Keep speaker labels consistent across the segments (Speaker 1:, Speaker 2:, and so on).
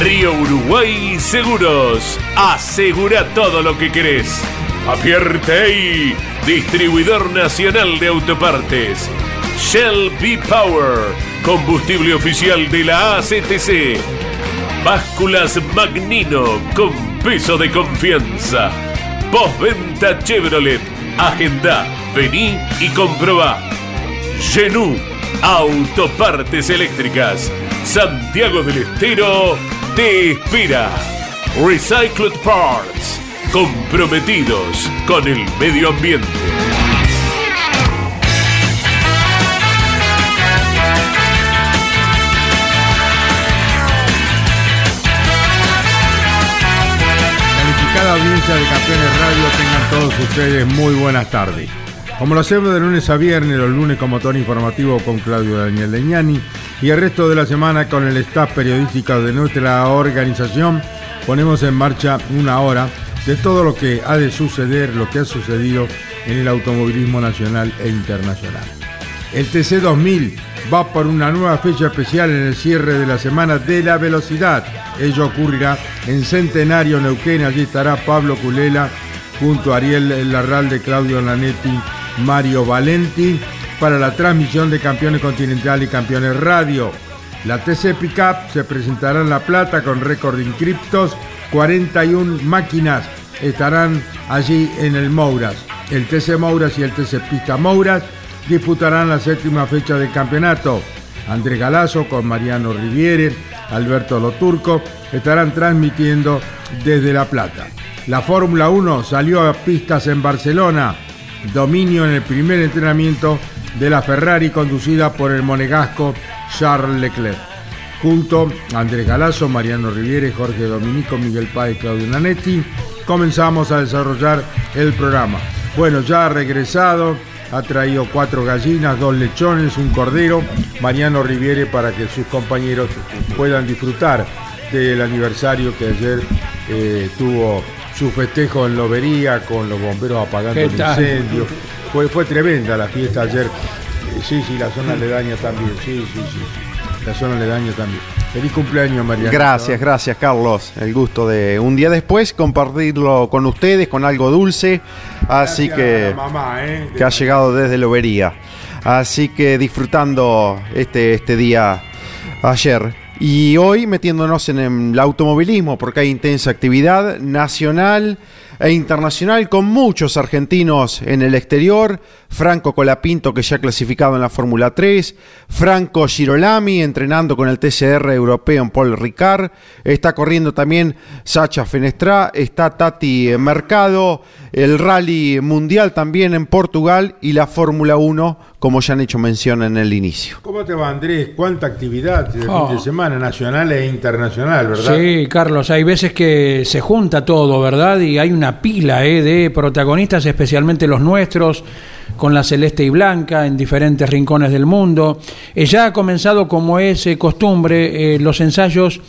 Speaker 1: Río Uruguay Seguros. Asegura todo lo que querés. Apierte distribuidor nacional de autopartes. Shell B Power, combustible oficial de la ACTC. Básculas Magnino con peso de confianza. Postventa Chevrolet. Agenda, vení y comprobá. Genú, autopartes eléctricas. Santiago del Estero te espera. Recycled Parts, comprometidos con el medio ambiente.
Speaker 2: Calificada audiencia de Campeones Radio, tengan todos ustedes muy buenas tardes. Como lo hacemos de lunes a viernes, los lunes con motor informativo con Claudio Daniel Leñani y el resto de la semana con el staff periodístico de nuestra organización, ponemos en marcha una hora de todo lo que ha de suceder, lo que ha sucedido en el automovilismo nacional e internacional. El TC 2000 va por una nueva fecha especial en el cierre de la Semana de la Velocidad. Ello ocurrirá en Centenario Neuquén. Allí estará Pablo Culela junto a Ariel Larralde, Claudio Lanetti, Mario Valenti para la transmisión de Campeones Continental y Campeones Radio. La TC Pickup se presentará en La Plata con récord de inscriptos. 41 máquinas estarán allí en el Mouras. El TC Mouras y el TC Pista Mouras disputarán la séptima fecha del campeonato. Andrés Galazo con Mariano Riviere, Alberto Loturco estarán transmitiendo desde La Plata. La Fórmula 1 salió a pistas en Barcelona. Dominio en el primer entrenamiento de la Ferrari conducida por el monegasco Charles Leclerc. Junto a Andrés Galazo, Mariano Riviere, Jorge Dominico, Miguel Páez, Claudio Nanetti, comenzamos a desarrollar el programa. Bueno, ya ha regresado, ha traído cuatro gallinas, dos lechones, un cordero, Mariano Riviere para que sus compañeros puedan disfrutar del aniversario que ayer eh, tuvo su festejo en Lobería con los bomberos apagando
Speaker 3: ¿Qué
Speaker 2: el incendio. Fue, fue tremenda la fiesta ayer. Eh, Sí, sí, la zona aledaña también. Sí, sí, sí. La zona aledaña también. Feliz cumpleaños, Mariano.
Speaker 4: Gracias, gracias Carlos. El gusto de un día después compartirlo con ustedes, con algo dulce. Así
Speaker 2: Gracias
Speaker 4: que,
Speaker 2: a la mamá, ¿eh?
Speaker 4: que ha llegado desde Lobería. Así que disfrutando este, este día ayer. Y hoy metiéndonos en el automovilismo, porque hay intensa actividad nacional e internacional con muchos argentinos en el exterior. Franco Colapinto, que ya ha clasificado en la Fórmula 3. Franco Girolami, entrenando con el TCR europeo en Paul Ricard. Está corriendo también Sacha Fenestra. Está Tati Mercado. El Rally Mundial también en Portugal. Y la Fórmula 1, como ya han hecho mención en el inicio.
Speaker 2: ¿Cómo te va, Andrés? ¿Cuánta actividad de
Speaker 3: Oh.
Speaker 2: fin de semana, nacional e internacional, verdad?
Speaker 3: Sí, Carlos, hay veces que se junta todo, ¿verdad? Y hay una pila eh, de protagonistas, especialmente los nuestros, con la celeste y blanca en diferentes rincones del mundo. Eh, ya ha comenzado, como es eh, costumbre, eh, los ensayos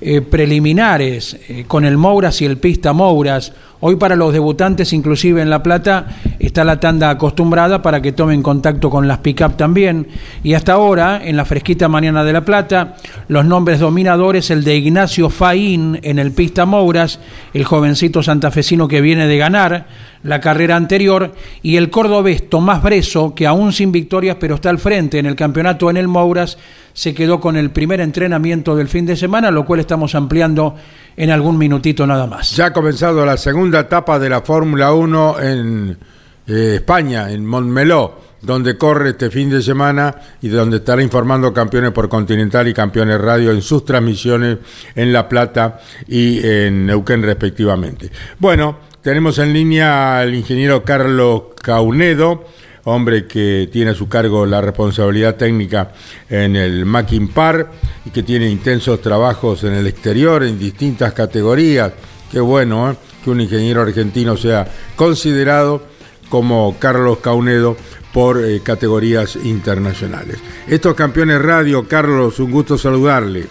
Speaker 3: eh, preliminares con el Mouras y el Pista Mouras. Hoy para los debutantes, inclusive en La Plata, está la tanda acostumbrada para que tomen contacto con las pick-up también. Y hasta ahora, en la fresquita mañana de La Plata, los nombres dominadores, el de Ignacio Faín en el Pista Mouras, el jovencito santafesino que viene de ganar la carrera anterior, y el cordobés Tomás Breso, que aún sin victorias, pero está al frente en el campeonato en el Mouras, se quedó con el primer entrenamiento del fin de semana, lo cual estamos ampliando en algún minutito nada más.
Speaker 2: Ya ha comenzado la segunda etapa de la Fórmula 1 en eh, España, en Montmeló, donde corre este fin de semana y donde estará informando campeones por Continental y campeones radio en sus transmisiones en La Plata y en Neuquén respectivamente. Bueno, tenemos en línea al ingeniero Carlos Caunedo, hombre que tiene a su cargo la responsabilidad técnica en el Mackin Par y que tiene intensos trabajos en el exterior en distintas categorías. Qué bueno ¿eh? que un ingeniero argentino sea considerado como Carlos Caunedo por eh, categorías internacionales. Estos campeones radio, Carlos, un gusto saludarle.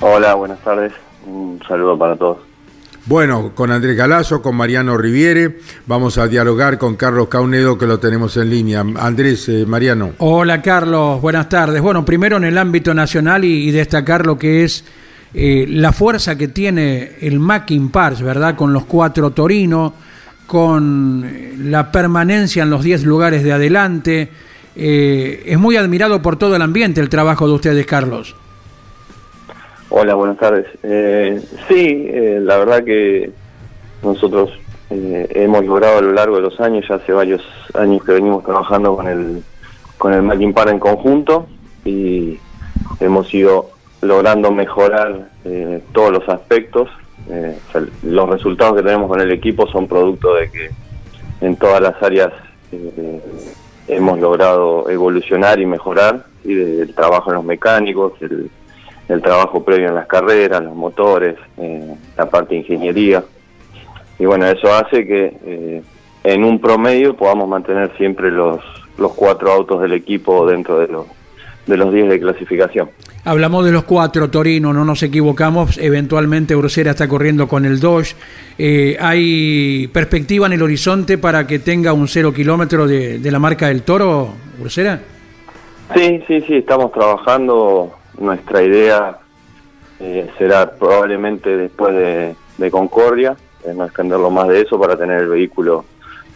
Speaker 5: Hola, buenas tardes. Un saludo para todos.
Speaker 2: Bueno, con Andrés Galazo, con Mariano Riviere, vamos a dialogar con Carlos Caunedo que lo tenemos en línea. Andrés, eh, Mariano.
Speaker 3: Hola Carlos, buenas tardes. Bueno, primero en el ámbito nacional y, destacar lo que es eh, la fuerza que tiene el Mackin Pars, ¿verdad? Con los cuatro Torino, con eh, la permanencia en los diez lugares de adelante. es muy admirado por todo el ambiente el trabajo de ustedes, Carlos.
Speaker 5: Hola, buenas tardes. Eh, sí, eh, la verdad que nosotros eh, hemos logrado a lo largo de los años, ya hace varios años que venimos trabajando con el con el Mackin en conjunto y hemos ido logrando mejorar todos los aspectos. los resultados que tenemos con el equipo son producto de que en todas las áreas hemos logrado evolucionar y mejorar, y del trabajo en los mecánicos, el el trabajo previo en las carreras, los motores, eh, la parte de ingeniería. Y bueno, eso hace que eh, en un promedio podamos mantener siempre los, los cuatro autos del equipo dentro de los, de los 10 de clasificación.
Speaker 3: Hablamos de los cuatro, Torino, no nos equivocamos, eventualmente Ursera está corriendo con el Dodge. Eh, ¿Hay perspectiva en el horizonte para que tenga un cero kilómetro de, de la marca del Toro, Ursera?
Speaker 5: Sí, sí, sí, estamos trabajando nuestra idea eh, será probablemente después de, Concordia, eh, no extenderlo más de eso para tener el vehículo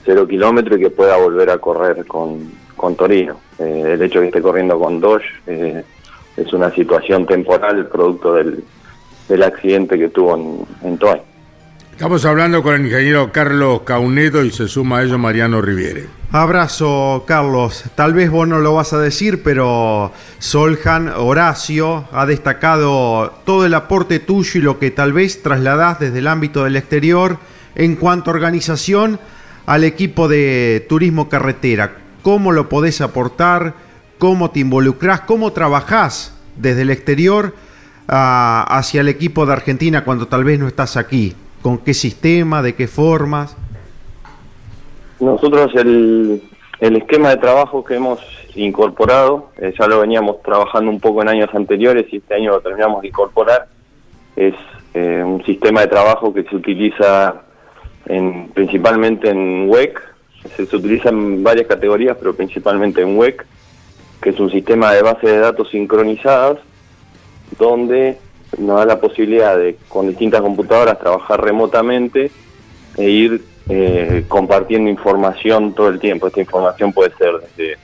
Speaker 5: cero kilómetro y que pueda volver a correr con, con Torino. Eh, el hecho de que esté corriendo con Dodge es una situación temporal producto del, del accidente que tuvo en, en Toay.
Speaker 2: Estamos hablando con el ingeniero Carlos Caunedo y se suma a ello Mariano Riviere.
Speaker 4: Abrazo, Carlos. Tal vez vos no lo vas a decir, pero Soljan, Horacio, ha destacado todo el aporte tuyo y lo que tal vez trasladás desde el ámbito del exterior en cuanto a organización al equipo de turismo carretera. ¿Cómo lo podés aportar? ¿Cómo te involucrás? ¿Cómo trabajás desde el exterior ah, hacia el equipo de Argentina cuando tal vez no estás aquí? ¿Con qué sistema? ¿De qué formas?
Speaker 5: Nosotros el, el esquema de trabajo que hemos incorporado, eh, ya lo veníamos trabajando un poco en años anteriores y este año lo terminamos de incorporar, es eh, un sistema de trabajo que se utiliza en, principalmente en WEC, se, se, utiliza en varias categorías, pero principalmente en WEC, que es un sistema de base de datos sincronizadas, donde nos da la posibilidad de con distintas computadoras trabajar remotamente e ir eh, compartiendo información todo el tiempo. Esta información puede ser desde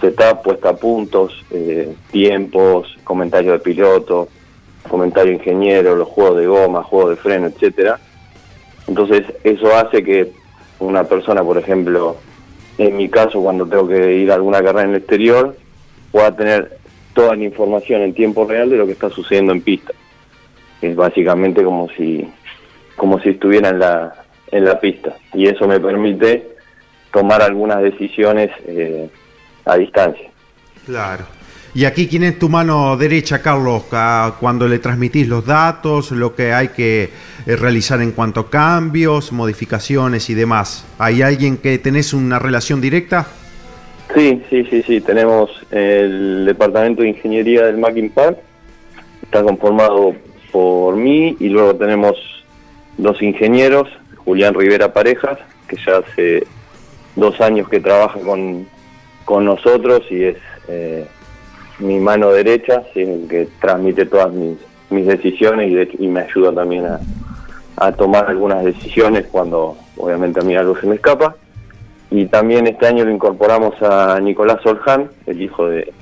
Speaker 5: setup, puesta a puntos, eh, tiempos, comentarios de piloto, comentario ingeniero, los juegos de goma, juegos de freno, etcétera. Entonces eso hace que una persona, por ejemplo, en mi caso cuando tengo que ir a alguna carrera en el exterior, pueda tener toda la información en tiempo real de lo que está sucediendo en pista. Es básicamente como si, como si estuviera en la, en la pista. Y eso me permite tomar algunas decisiones eh, a distancia.
Speaker 4: Claro. ¿Y aquí quién es tu mano derecha, Carlos, cuando le transmitís los datos, lo que hay que eh, realizar en cuanto a cambios, modificaciones y demás? ¿Hay alguien que tenés una relación directa?
Speaker 5: Sí, sí, sí, sí. Tenemos el departamento de ingeniería del Mackin Park. Está conformado por mí y luego tenemos dos ingenieros, Julián Rivera Parejas, que ya hace dos años que trabaja con, con nosotros y es eh, mi mano derecha, que transmite todas mis, mis decisiones y, y me ayuda también a, a tomar algunas decisiones cuando obviamente a mí algo se me escapa. Y también este año lo incorporamos a Nicolás Orján, el hijo de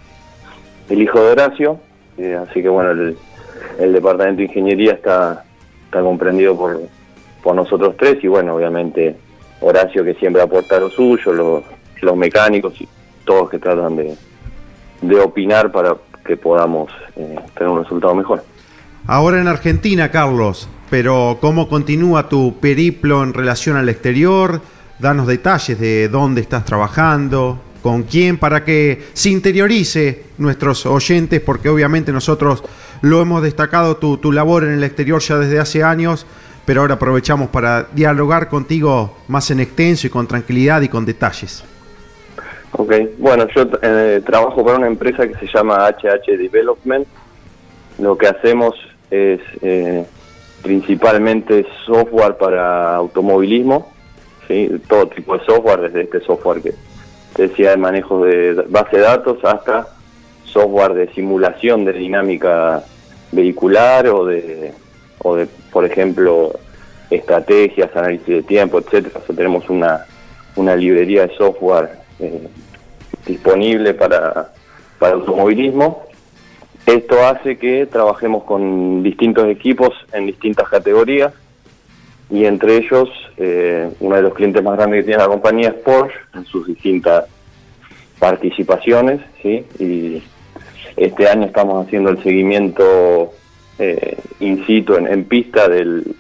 Speaker 5: el hijo de Horacio, eh, así que bueno, el, departamento de ingeniería está, está comprendido por, por nosotros tres y bueno, obviamente Horacio que siempre aporta lo suyo, los, los mecánicos y todos que tratan de, de opinar para que podamos eh, tener un resultado mejor.
Speaker 4: Ahora en Argentina, Carlos, pero ¿cómo continúa tu periplo en relación al exterior? Danos detalles de dónde estás trabajando, con quién, para que se interiorice nuestros oyentes, porque obviamente nosotros lo hemos destacado tu, tu labor en el exterior ya desde hace años, pero ahora aprovechamos para dialogar contigo más en extenso y con tranquilidad y con detalles.
Speaker 5: Ok, bueno, yo eh, trabajo para una empresa que se llama HH Development. Lo que hacemos es eh, principalmente software para automovilismo, todo tipo de software, desde este software que decía de manejo de base de datos hasta software de simulación de dinámica vehicular o de, o de por ejemplo, estrategias, análisis de tiempo, etcétera. tenemos una, una librería de software eh, disponible para, para automovilismo. Esto hace que trabajemos con distintos equipos en distintas categorías y entre ellos eh, uno de los clientes más grandes que tiene la compañía es Porsche en sus distintas participaciones, ¿sí? Y este año estamos haciendo el seguimiento eh, in situ, en, pista del,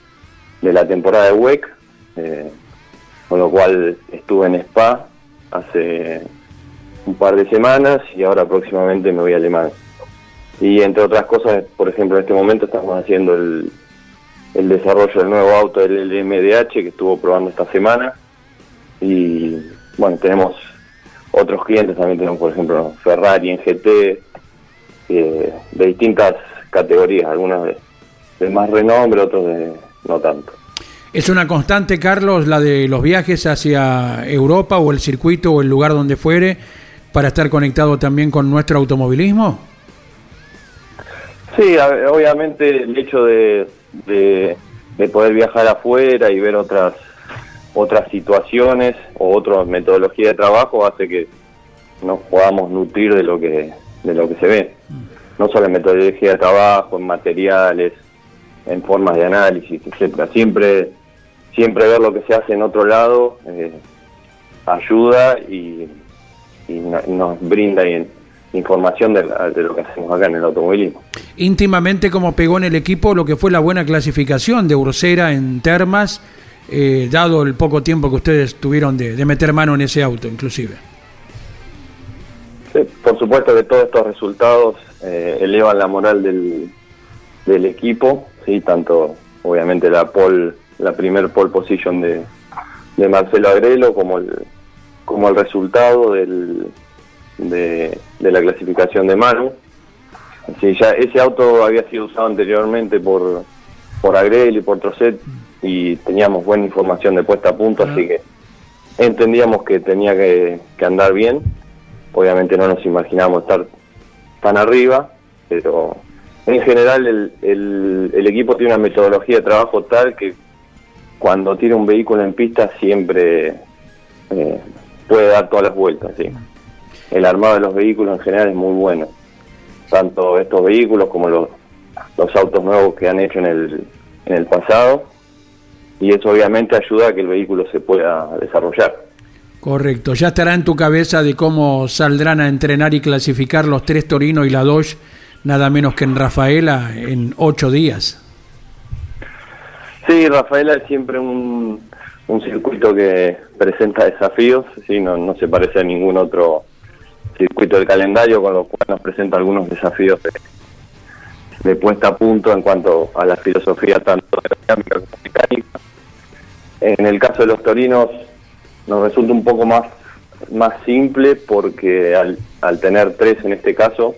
Speaker 5: de la temporada de WEC, eh, con lo cual estuve en Spa hace un par de semanas y ahora próximamente me voy a Alemania. Y entre otras cosas, por ejemplo, en este momento estamos haciendo el, el desarrollo del nuevo auto del LMDH que estuvo probando esta semana. Y bueno, tenemos otros clientes, también tenemos por ejemplo Ferrari en GT, eh, de distintas categorías, algunas de, de, más renombre, otros de no tanto.
Speaker 3: ¿Es una constante, Carlos, la de los viajes hacia Europa o el circuito o el lugar donde fuere para estar conectado también con nuestro automovilismo?
Speaker 5: Sí, obviamente el hecho de, de, poder viajar afuera y ver otras otras situaciones o otra metodología de trabajo hace que nos podamos nutrir de lo que de lo que se ve. No solo en metodología de trabajo en materiales en formas de análisis etcétera. Siempre siempre ver lo que se hace en otro lado eh, ayuda y, y, nos brinda información de, lo que hacemos acá en el automovilismo.
Speaker 3: Íntimamente como pegó en el equipo lo que fue la buena clasificación de Ursera en Termas, eh, dado el poco tiempo que ustedes tuvieron de, meter mano en ese auto, inclusive.
Speaker 5: por supuesto que todos estos resultados eh, elevan la moral del, del equipo, sí, tanto obviamente la pole, la primer pole position de, de Marcelo Agrelo como el, como el resultado del, de, la clasificación de Manu. Sí, ya ese auto había sido usado anteriormente por, por Agrel y por Trocet y teníamos buena información de puesta a punto, así que entendíamos que tenía que, andar bien. Obviamente no nos imaginábamos estar tan arriba, pero en general el, el, equipo tiene una metodología de trabajo tal que cuando tiene un vehículo en pista siempre eh, puede dar todas las vueltas. ¿sí? El armado de los vehículos en general es muy bueno. Tanto estos vehículos como los, los autos nuevos que han hecho en el, en el pasado. Y eso obviamente ayuda a que el vehículo se pueda desarrollar.
Speaker 3: Correcto. Ya estará en tu cabeza de cómo saldrán a entrenar y clasificar los tres Torino y la Dodge, nada menos que en Rafaela, en ocho días.
Speaker 5: Sí, Rafaela es siempre un, un circuito que presenta desafíos, sí, no, no se parece a ningún otro circuito del calendario, con lo cual nos presenta algunos desafíos de, puesta a punto en cuanto a la filosofía tanto dinámica como mecánica. En el caso de los torinos nos resulta un poco más, más simple porque al, al tener tres en este caso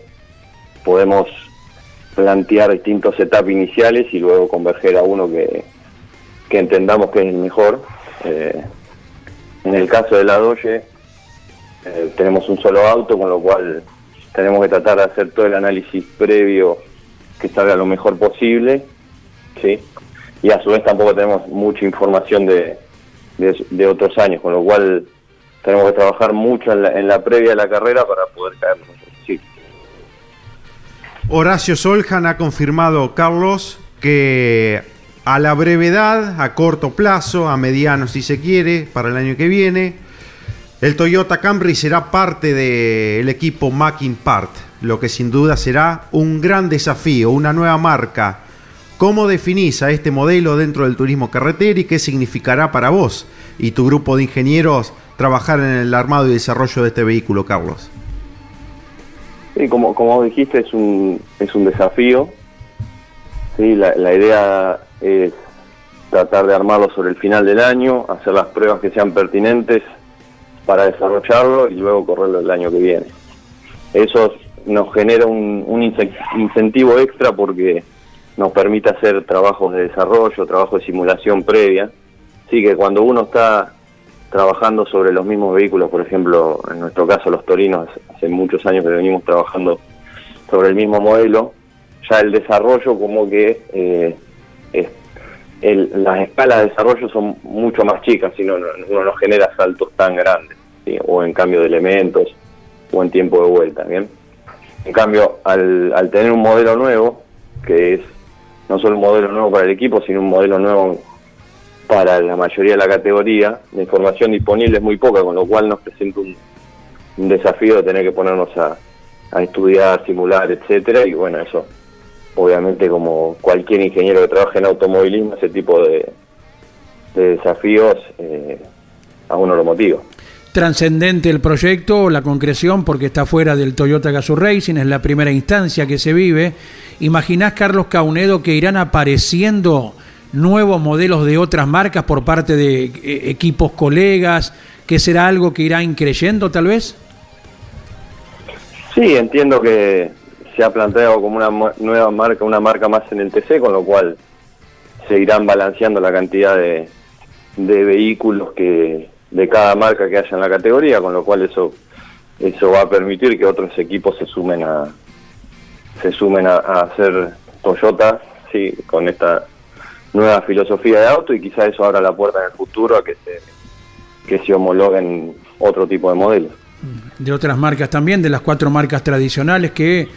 Speaker 5: podemos plantear distintos setups iniciales y luego converger a uno que, que entendamos que es el mejor. Eh, en el caso de la Doge eh, tenemos un solo auto, con lo cual tenemos que tratar de hacer todo el análisis previo que salga lo mejor posible, ¿sí? Y a su vez tampoco tenemos mucha información de, de, otros años, con lo cual tenemos que trabajar mucho en la, previa de la carrera para poder caer sí.
Speaker 4: Horacio Soljan ha confirmado, Carlos, que a la brevedad, a corto plazo, a mediano si se quiere, para el año que viene, el Toyota Camry será parte del equipo Mackin Part, lo que sin duda será un gran desafío, una nueva marca, ¿Cómo definís a este modelo dentro del turismo carretera y qué significará para vos y tu grupo de ingenieros trabajar en el armado y desarrollo de este vehículo, Carlos?
Speaker 5: Sí, como, como dijiste, es un, es un desafío. Sí, la, la idea es tratar de armarlo sobre el final del año, hacer las pruebas que sean pertinentes para desarrollarlo y luego correrlo el año que viene. Eso nos genera un, incentivo extra porque nos permite hacer trabajos de desarrollo, trabajos de simulación previa. Así que cuando uno está trabajando sobre los mismos vehículos, por ejemplo, en nuestro caso los Torinos, hace muchos años que venimos trabajando sobre el mismo modelo, ya el desarrollo como que eh, las escalas de desarrollo son mucho más chicas, si no, uno no genera saltos tan grandes, o en cambio de elementos, o en tiempo de vuelta, ¿bien? En cambio, al, al tener un modelo nuevo, que es no solo un modelo nuevo para el equipo, sino un modelo nuevo para la mayoría de la categoría, la información disponible es muy poca, con lo cual nos presenta un, desafío de tener que ponernos a, estudiar, simular, etcétera, y bueno, eso obviamente como cualquier ingeniero que trabaje en automovilismo, ese tipo de, desafíos eh, a uno lo motiva.
Speaker 3: Trascendente el proyecto, la concreción, porque está fuera del Toyota Gazoo Racing, es la primera instancia que se vive. ¿Imaginás, Carlos Caunedo, que irán apareciendo nuevos modelos de otras marcas por parte de eh, equipos colegas, que será algo que irá increyendo tal vez?
Speaker 5: Sí, entiendo que se ha planteado como una nueva marca, una marca más en el TC, con lo cual se irán balanceando la cantidad de, vehículos que de cada marca que haya en la categoría, con lo cual eso eso va a permitir que otros equipos se sumen a se sumen a, a hacer Toyota, sí, con esta nueva filosofía de auto y quizá eso abra la puerta en el futuro a que se, que se homologuen otro tipo de modelos.
Speaker 3: De otras marcas también, de las cuatro marcas tradicionales que,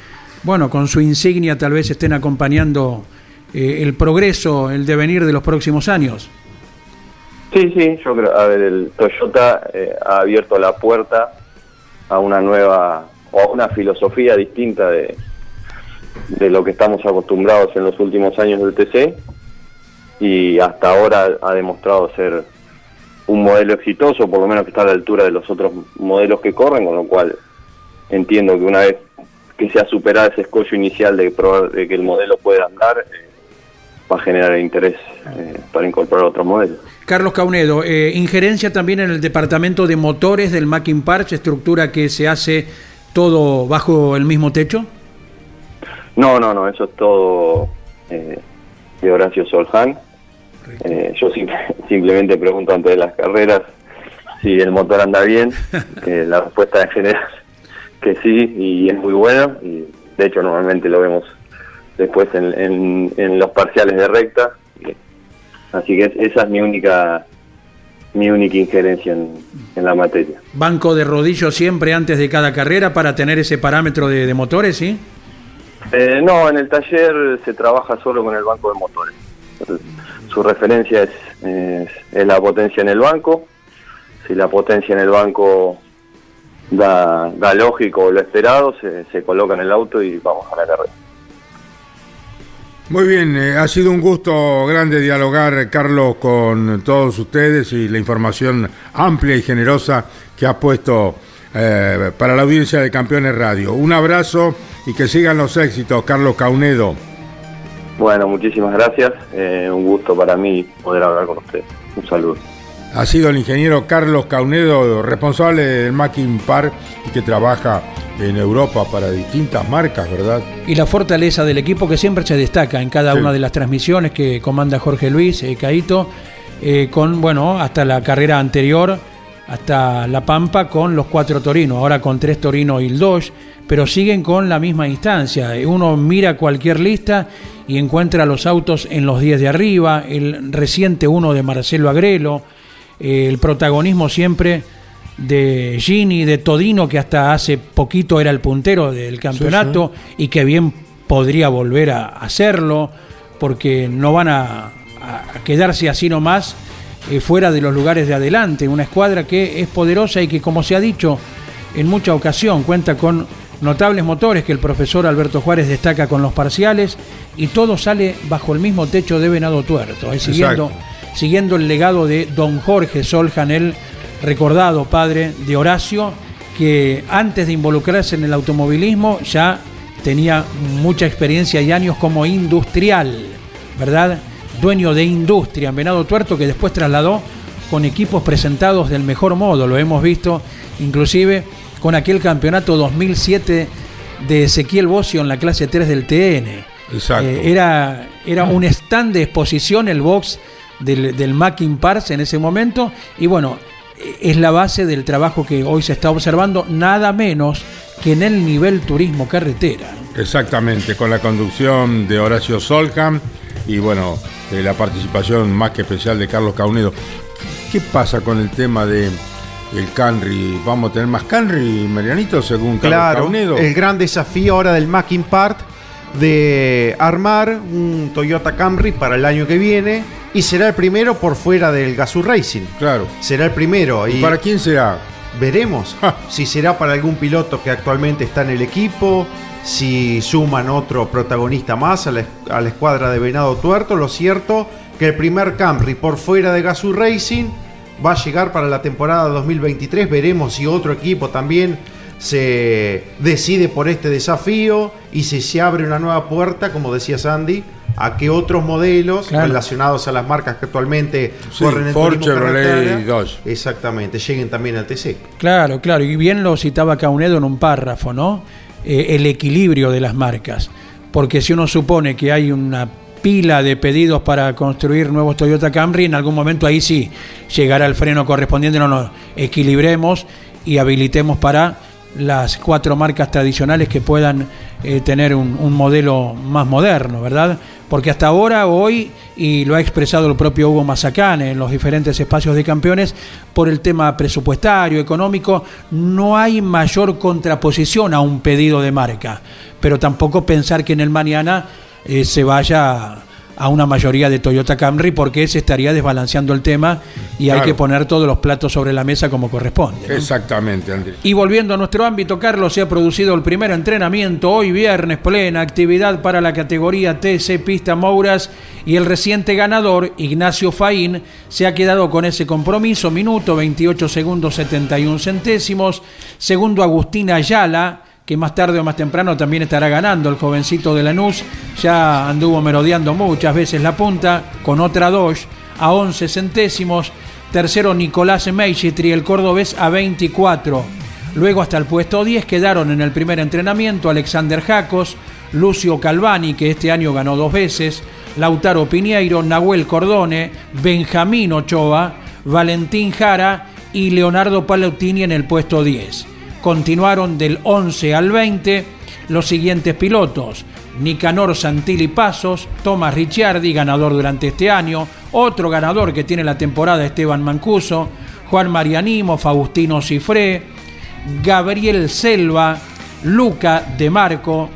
Speaker 3: bueno, con su insignia tal vez estén acompañando eh, el progreso, el devenir de los próximos años.
Speaker 5: Sí, sí, yo creo, a ver, el Toyota eh, ha abierto la puerta a una nueva o a una filosofía distinta de, de lo que estamos acostumbrados en los últimos años del TC y hasta ahora ha demostrado ser un modelo exitoso, por lo menos que está a la altura de los otros modelos que corren, con lo cual entiendo que una vez que se ha superado ese escollo inicial de, probar, de que el modelo pueda andar, eh, va a generar interés eh, para incorporar otros modelos.
Speaker 3: Carlos Caunedo, eh, injerencia también en el departamento de motores del Mackin Parch, estructura que se hace todo bajo el mismo techo.
Speaker 5: No, no, no, eso es todo de Horacio Soljan. Eh, yo simplemente pregunto antes de las carreras si el motor anda bien. Eh, la respuesta en general que sí y es muy bueno. Y de hecho normalmente lo vemos después en, los parciales de recta. Así que esa es mi única mi única injerencia en, la materia.
Speaker 3: ¿Banco de rodillo siempre antes de cada carrera para tener ese parámetro de, de motores, sí?
Speaker 5: Eh, no, en el taller se trabaja solo con el banco de motores su referencia es, la potencia en el banco. Si la potencia en el banco da, da lógico lo esperado, se, coloca en el auto y vamos a la carrera.
Speaker 2: Muy bien, eh, ha sido un gusto grande dialogar, Carlos, con todos ustedes y la información amplia y generosa que ha puesto eh, para la audiencia de Campeones Radio. Un abrazo y que sigan los éxitos, Carlos Caunedo.
Speaker 5: Bueno, muchísimas gracias. Eh, un gusto para mí poder hablar con usted. Un saludo.
Speaker 2: Ha sido el ingeniero Carlos Caunedo, responsable del Mackin Park y que trabaja en Europa para distintas marcas, ¿verdad?
Speaker 3: Y la fortaleza del equipo que siempre se destaca en cada una de las transmisiones que comanda Jorge Luis eh, Caito, eh, con, bueno, hasta la carrera anterior, hasta La Pampa, con los cuatro torinos, ahora con tres torinos y el dos, pero siguen con la misma instancia. Uno mira cualquier lista y encuentra los autos en los 10 de arriba, el reciente uno de Marcelo Agrelo, eh, el protagonismo siempre de Gini, de Todino, que hasta hace poquito era el puntero del campeonato y que bien podría volver a hacerlo, porque no van a, quedarse así nomás eh, fuera de los lugares de adelante. Una escuadra que es poderosa y que, como se ha dicho en mucha ocasión, cuenta con Notables motores que el profesor Alberto Juárez destaca con los parciales y todo sale bajo el mismo techo de Venado Tuerto, eh, siguiendo, siguiendo el legado de don Jorge Soljan, el recordado padre de Horacio, que antes de involucrarse en el automovilismo ya tenía mucha experiencia y años como industrial, ¿verdad? Dueño de industria en Venado Tuerto que después trasladó con equipos presentados del mejor modo, lo hemos visto inclusive con aquel campeonato 2007 de Ezequiel Bocio en la clase 3 del TN.
Speaker 2: Exacto.
Speaker 3: Eh, era, era un stand de exposición, el box del, del Mackin Parts en ese momento, y bueno, es la base del trabajo que hoy se está observando, nada menos que en el nivel turismo carretera.
Speaker 2: Exactamente, con la conducción de Horacio Solham y bueno, eh, la participación más que especial de Carlos Caunedo. ¿Qué pasa con el tema de el Canry? ¿Vamos a tener más Canry, Marianito, según Carlos
Speaker 4: Claro,
Speaker 2: Caunedo?
Speaker 4: el gran desafío ahora del Mackin Part de armar un Toyota Camry para el año que viene y será el primero por fuera del Gazoo Racing.
Speaker 2: Claro.
Speaker 4: Será el primero y
Speaker 2: ¿Y para quién será?
Speaker 4: veremos
Speaker 2: Ja.
Speaker 4: si será para algún piloto que actualmente está en el equipo, si suman otro protagonista más a la, a la escuadra de Venado Tuerto. Lo cierto que el primer Camry por fuera de Gazoo Racing va a llegar para la temporada 2023. Veremos si otro equipo también se decide por este desafío y si se abre una nueva puerta, como decía Sandy, a que otros modelos
Speaker 3: Claro.
Speaker 4: relacionados a las marcas que actualmente
Speaker 2: Sí,
Speaker 4: corren en
Speaker 2: Ford, Chevrolet y Dodge.
Speaker 4: Exactamente, lleguen también al TC.
Speaker 3: Claro, claro, y bien lo citaba Caunedo en un párrafo, ¿no? Eh, el equilibrio de las marcas. Porque si uno supone que hay una pila de pedidos para construir nuevos Toyota Camry, en algún momento ahí sí llegará el freno correspondiente, no nos equilibremos y habilitemos para las cuatro marcas tradicionales que puedan eh, tener un, modelo más moderno, ¿verdad? Porque hasta ahora, hoy, y lo ha expresado el propio Hugo Mazacane en los diferentes espacios de campeones, por el tema presupuestario, económico, no hay mayor contraposición a un pedido de marca. Pero tampoco pensar que en el mañana eh, se vaya a una mayoría de Toyota Camry porque se estaría desbalanceando el tema y hay que poner todos los platos sobre la mesa como corresponde. ¿no?
Speaker 2: Exactamente, Andrés.
Speaker 3: Y volviendo a nuestro ámbito, Carlos, se ha producido el primer entrenamiento hoy viernes, plena actividad para la categoría TC Pista Mouras y el reciente ganador, Ignacio Faín, se ha quedado con ese compromiso, minuto 28 segundos 71 centésimos. Segundo, Agustín Ayala, que más tarde o más temprano también estará ganando el jovencito de Lanús, ya anduvo merodeando muchas veces la punta, con otra Dodge a 11 centésimos. Tercero, Nicolás Meichitri, el cordobés, a 24. Luego hasta el puesto 10 quedaron en el primer entrenamiento Alexander Jacos, Lucio Calvani, que este año ganó dos veces, Lautaro Piñeiro, Nahuel Cordone, Benjamín Ochoa, Valentín Jara y Leonardo Palautini en el puesto 10. Continuaron del 11 al 20 los siguientes pilotos. Nicanor Santilli Pasos, Tomás Ricciardi, ganador durante este año, otro ganador que tiene la temporada Esteban Mancuso, Juan Marianimo, Faustino Cifré, Gabriel Selva, Luca De Marco,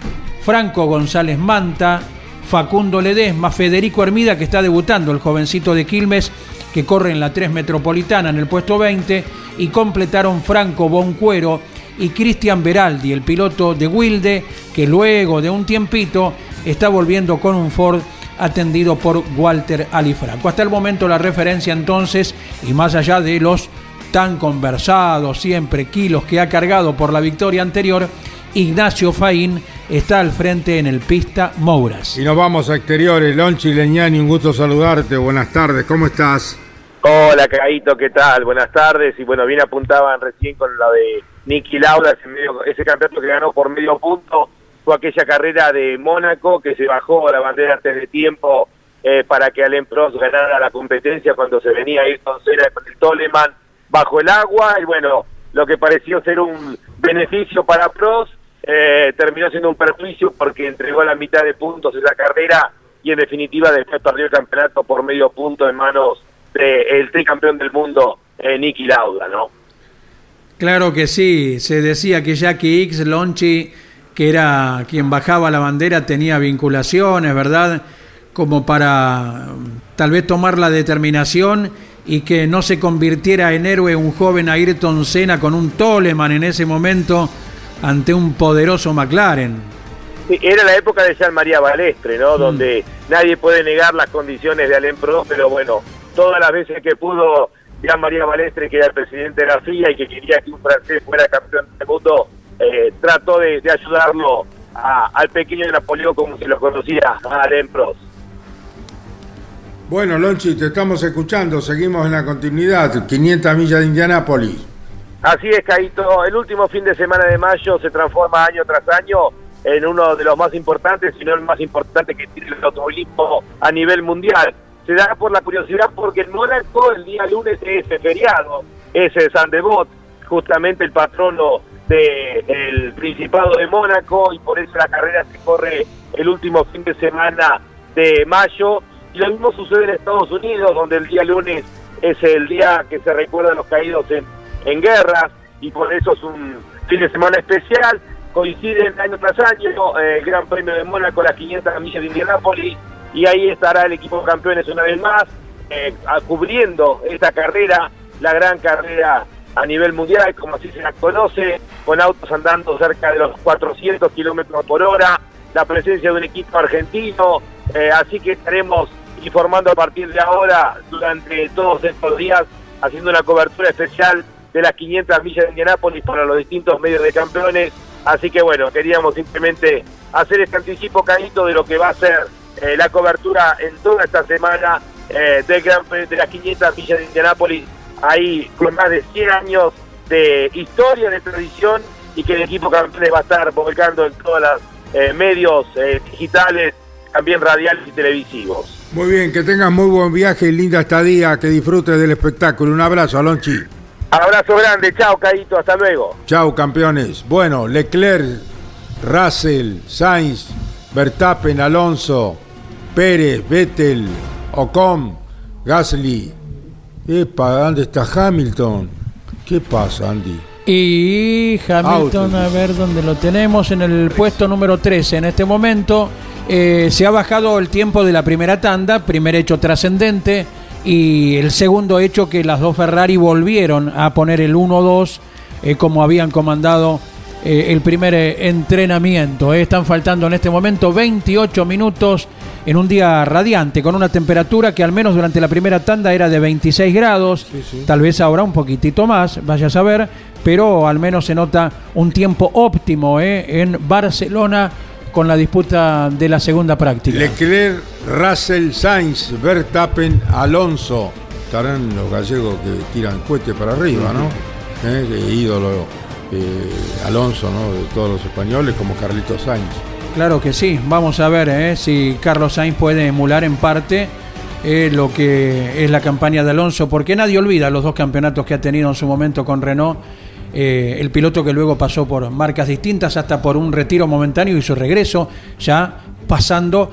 Speaker 3: Franco González Manta, Facundo Ledesma, Federico Hermida que está debutando, el jovencito de Quilmes que corre en la 3 Metropolitana en el puesto 20 y completaron Franco Boncuero y Cristian Beraldi, el piloto de Wilde, que luego de un tiempito está volviendo con un Ford atendido por Walter Alifranco. Hasta el momento la referencia entonces, y más allá de los tan conversados siempre kilos que ha cargado por la victoria anterior, Ignacio Faín está al frente en el pista Mouras.
Speaker 2: Y nos vamos a exteriores. Lonchi Leñani, un gusto saludarte. Buenas tardes, ¿cómo estás?
Speaker 6: Hola, Caito, ¿qué tal? Buenas tardes. Y bueno, bien apuntaban recién con la de Nicky Lauda, ese, medio- ese campeonato que ganó por medio punto. Fue aquella carrera de Mónaco que se bajó la bandera antes de tiempo eh, para que Alain Prost ganara la competencia cuando se venía Ayrton Senna con el Toleman bajo el agua. Y bueno, lo que pareció ser un beneficio para Prost eh, terminó siendo un perjuicio porque entregó la mitad de puntos esa carrera y en definitiva después perdió el campeonato por medio punto en manos del tricampeón del mundo, eh, Nicky Lauda, ¿no?
Speaker 3: Claro que sí, se decía que Jackie X, Lonchi, que era quien bajaba la bandera, tenía vinculaciones, ¿verdad? Como para mm, tal vez tomar la determinación y que no se convirtiera en héroe un joven Ayrton Senna con un Toleman en ese momento ante un poderoso McLaren.
Speaker 7: Era la época de Jean María Balestre, ¿no? Donde nadie puede negar las condiciones de Alain Prost, pero bueno, todas las veces que pudo Jean María Balestre, que era el presidente de la FIA y que quería que un francés fuera campeón del mundo, eh, trató de, ayudarlo al pequeño Napoleón como se lo conocía a Alain Prost.
Speaker 2: Bueno, Lonchi, te estamos escuchando, seguimos en la continuidad, 500 millas de Indianápolis.
Speaker 7: Así es, Caito, el último fin de semana de mayo se transforma año tras año en uno de los más importantes, si no el más importante que tiene el automovilismo a nivel mundial. Se da por la curiosidad porque en Mónaco el día lunes es feriado, es San Devot, justamente el patrono del Principado de Mónaco y por eso la carrera se corre el último fin de semana de mayo. Y lo mismo sucede en Estados Unidos, donde el día lunes es el día que se recuerda a los caídos en, en guerras y por eso es un fin de semana especial coinciden año tras año, eh, el Gran Premio de Mónaco, las 500 millas de Indianápolis, y ahí estará el equipo campeones una vez más, eh, cubriendo esta carrera, la gran carrera a nivel mundial, como así se la conoce, con autos andando cerca de los 400 kilómetros por hora, la presencia de un equipo argentino, eh, así que estaremos informando a partir de ahora, durante todos estos días, haciendo una cobertura especial de las 500 millas de Indianápolis para los distintos medios de campeones. Así que bueno, queríamos simplemente hacer este anticipo, Canito, de lo que va a ser eh, la cobertura en toda esta semana eh, del Gran de las 500 millas de Indianápolis, ahí con más de 100 años de historia, de tradición, y que el equipo campeón va a estar publicando en todos los eh, medios digitales, también radiales y televisivos.
Speaker 2: Muy bien, que tengas muy buen viaje y linda estadía, que disfrutes del espectáculo. Un abrazo, Alonchi.
Speaker 7: Abrazo grande, chao Caíto, hasta luego.
Speaker 2: Chao campeones. Bueno, Leclerc, Russell, Sainz, Verstappen, Alonso, Pérez, Vettel, Ocon, Gasly. Epa, ¿dónde está Hamilton? ¿Qué pasa, Andy?
Speaker 3: Y Hamilton, a ver dónde lo tenemos, en el puesto número 13 en este momento. Eh, se ha bajado el tiempo de la primera tanda, primer hecho trascendente y el segundo hecho que las dos Ferrari volvieron a poner el 1-2 eh, como habían comandado eh, el primer entrenamiento. Están faltando en este momento 28 minutos en un día radiante, con una temperatura que al menos durante la primera tanda era de 26 grados, tal vez ahora un poquitito más, vaya a saber, pero al menos se nota un tiempo óptimo en Barcelona con la disputa de la segunda práctica.
Speaker 2: Leclerc, Russell, Sainz, Verstappen, Alonso. Estarán los gallegos que tiran cohetes para arriba, ¿no? Eh, ídolo eh, Alonso, ¿no? De todos los españoles, como Carlitos Sainz.
Speaker 3: Claro que sí. Vamos a ver eh, si Carlos Sainz puede emular en parte lo que es la campaña de Alonso, porque nadie olvida los dos campeonatos que ha tenido en su momento con Renault eh, el piloto que luego pasó por marcas distintas hasta por un retiro momentáneo y su regreso ya pasando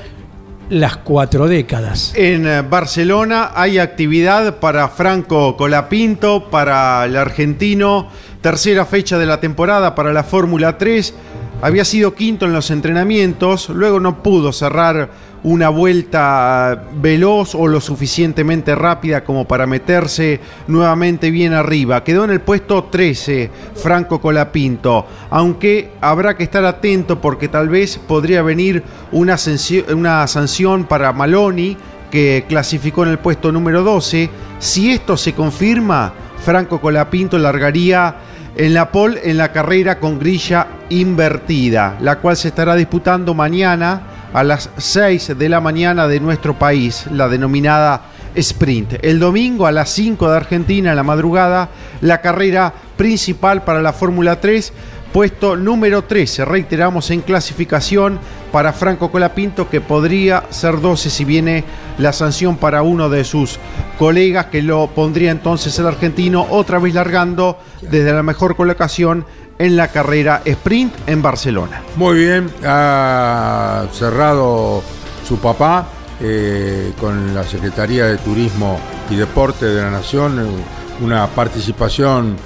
Speaker 3: las cuatro décadas.
Speaker 4: En eh, Barcelona hay actividad para Franco Colapinto, para el argentino, tercera fecha de la temporada para la Fórmula 3. Había sido quinto en los entrenamientos, luego no pudo cerrar una vuelta veloz o lo suficientemente rápida como para meterse nuevamente bien arriba. Quedó en el puesto 13 Franco Colapinto, aunque habrá que estar atento porque tal vez podría venir una, una sanción para Maloni que clasificó en el puesto número 12. Si esto se confirma, Franco Colapinto largaría en la pole en la carrera con grilla invertida, la cual se estará disputando mañana a las 6 de la mañana de nuestro país, la denominada sprint. El domingo a las 5 de Argentina, en la madrugada, la carrera principal para la Fórmula 3, puesto número 13, reiteramos en clasificación para Franco Colapinto, que podría ser 12 si viene la sanción para uno de sus colegas, que lo pondría entonces el argentino otra vez largando desde la mejor colocación en la carrera sprint en Barcelona.
Speaker 2: Muy bien, ha cerrado su papá eh, con la Secretaría de Turismo y Deporte de la Nación eh, una participación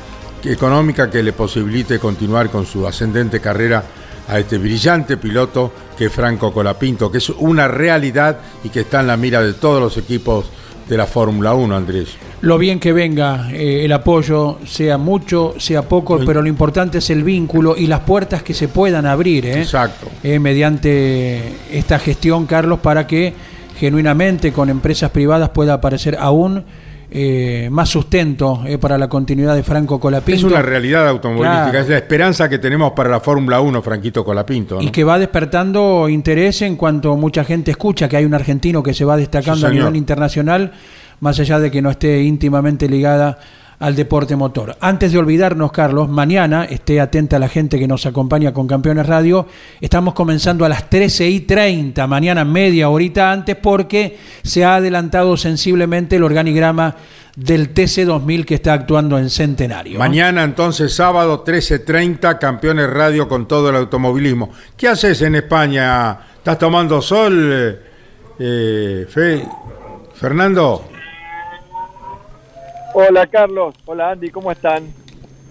Speaker 2: económica que le posibilite continuar con su ascendente carrera a este brillante piloto que es Franco Colapinto, que es una realidad y que está en la mira de todos los equipos de la Fórmula 1, Andrés.
Speaker 3: lo bien que venga eh, el apoyo, sea mucho, sea poco, pero lo importante es el vínculo y las puertas que se puedan abrir ¿eh?
Speaker 2: Exacto.
Speaker 3: Eh, mediante esta gestión, Carlos, para que genuinamente con empresas privadas pueda aparecer aún eh, más sustento eh, para la continuidad de Franco Colapinto.
Speaker 2: Es una realidad automovilística,
Speaker 3: Claro.
Speaker 2: es la esperanza que tenemos para la Fórmula 1, Franquito Colapinto. ¿no?
Speaker 3: Y que va despertando interés en cuanto mucha gente escucha que hay un argentino que se va destacando
Speaker 2: Sí,
Speaker 3: a nivel internacional, más allá de que no esté íntimamente ligada al deporte motor. Antes de olvidarnos, Carlos, mañana, esté atenta la gente que nos acompaña con Campeones Radio, estamos comenzando a las 13 y 30, mañana media horita antes, porque se ha adelantado sensiblemente el organigrama del TC2000 que está actuando en Centenario.
Speaker 2: Mañana entonces, sábado 13.30, Campeones Radio con todo el automovilismo. ¿Qué haces en España? ¿Estás tomando sol? eh, eh, Fe- Fernando,
Speaker 8: Hola Carlos, hola Andy, ¿cómo están?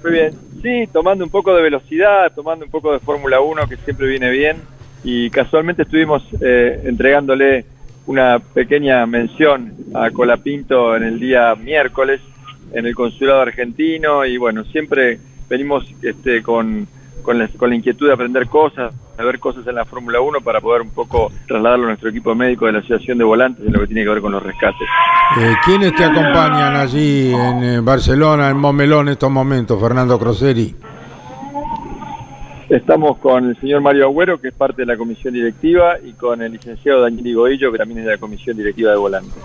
Speaker 8: Muy bien. Sí, tomando un poco de velocidad, tomando un poco de Fórmula 1 que siempre viene bien y casualmente estuvimos eh, entregándole una pequeña mención a Colapinto en el día miércoles en el consulado argentino y bueno, siempre venimos este, con, con, la, con la inquietud de aprender cosas, de ver cosas en la Fórmula 1 para poder un poco trasladarlo a nuestro equipo médico de la Asociación de Volantes en lo que tiene que ver con los rescates.
Speaker 2: eh, ¿quiénes te acompañan allí en eh, Barcelona, en Momelón, en estos momentos? Fernando Croseri.
Speaker 8: Estamos con el señor Mario Agüero, que es parte de la comisión directiva, y con el licenciado Daniel Igoillo, que también es de la comisión directiva de Volante.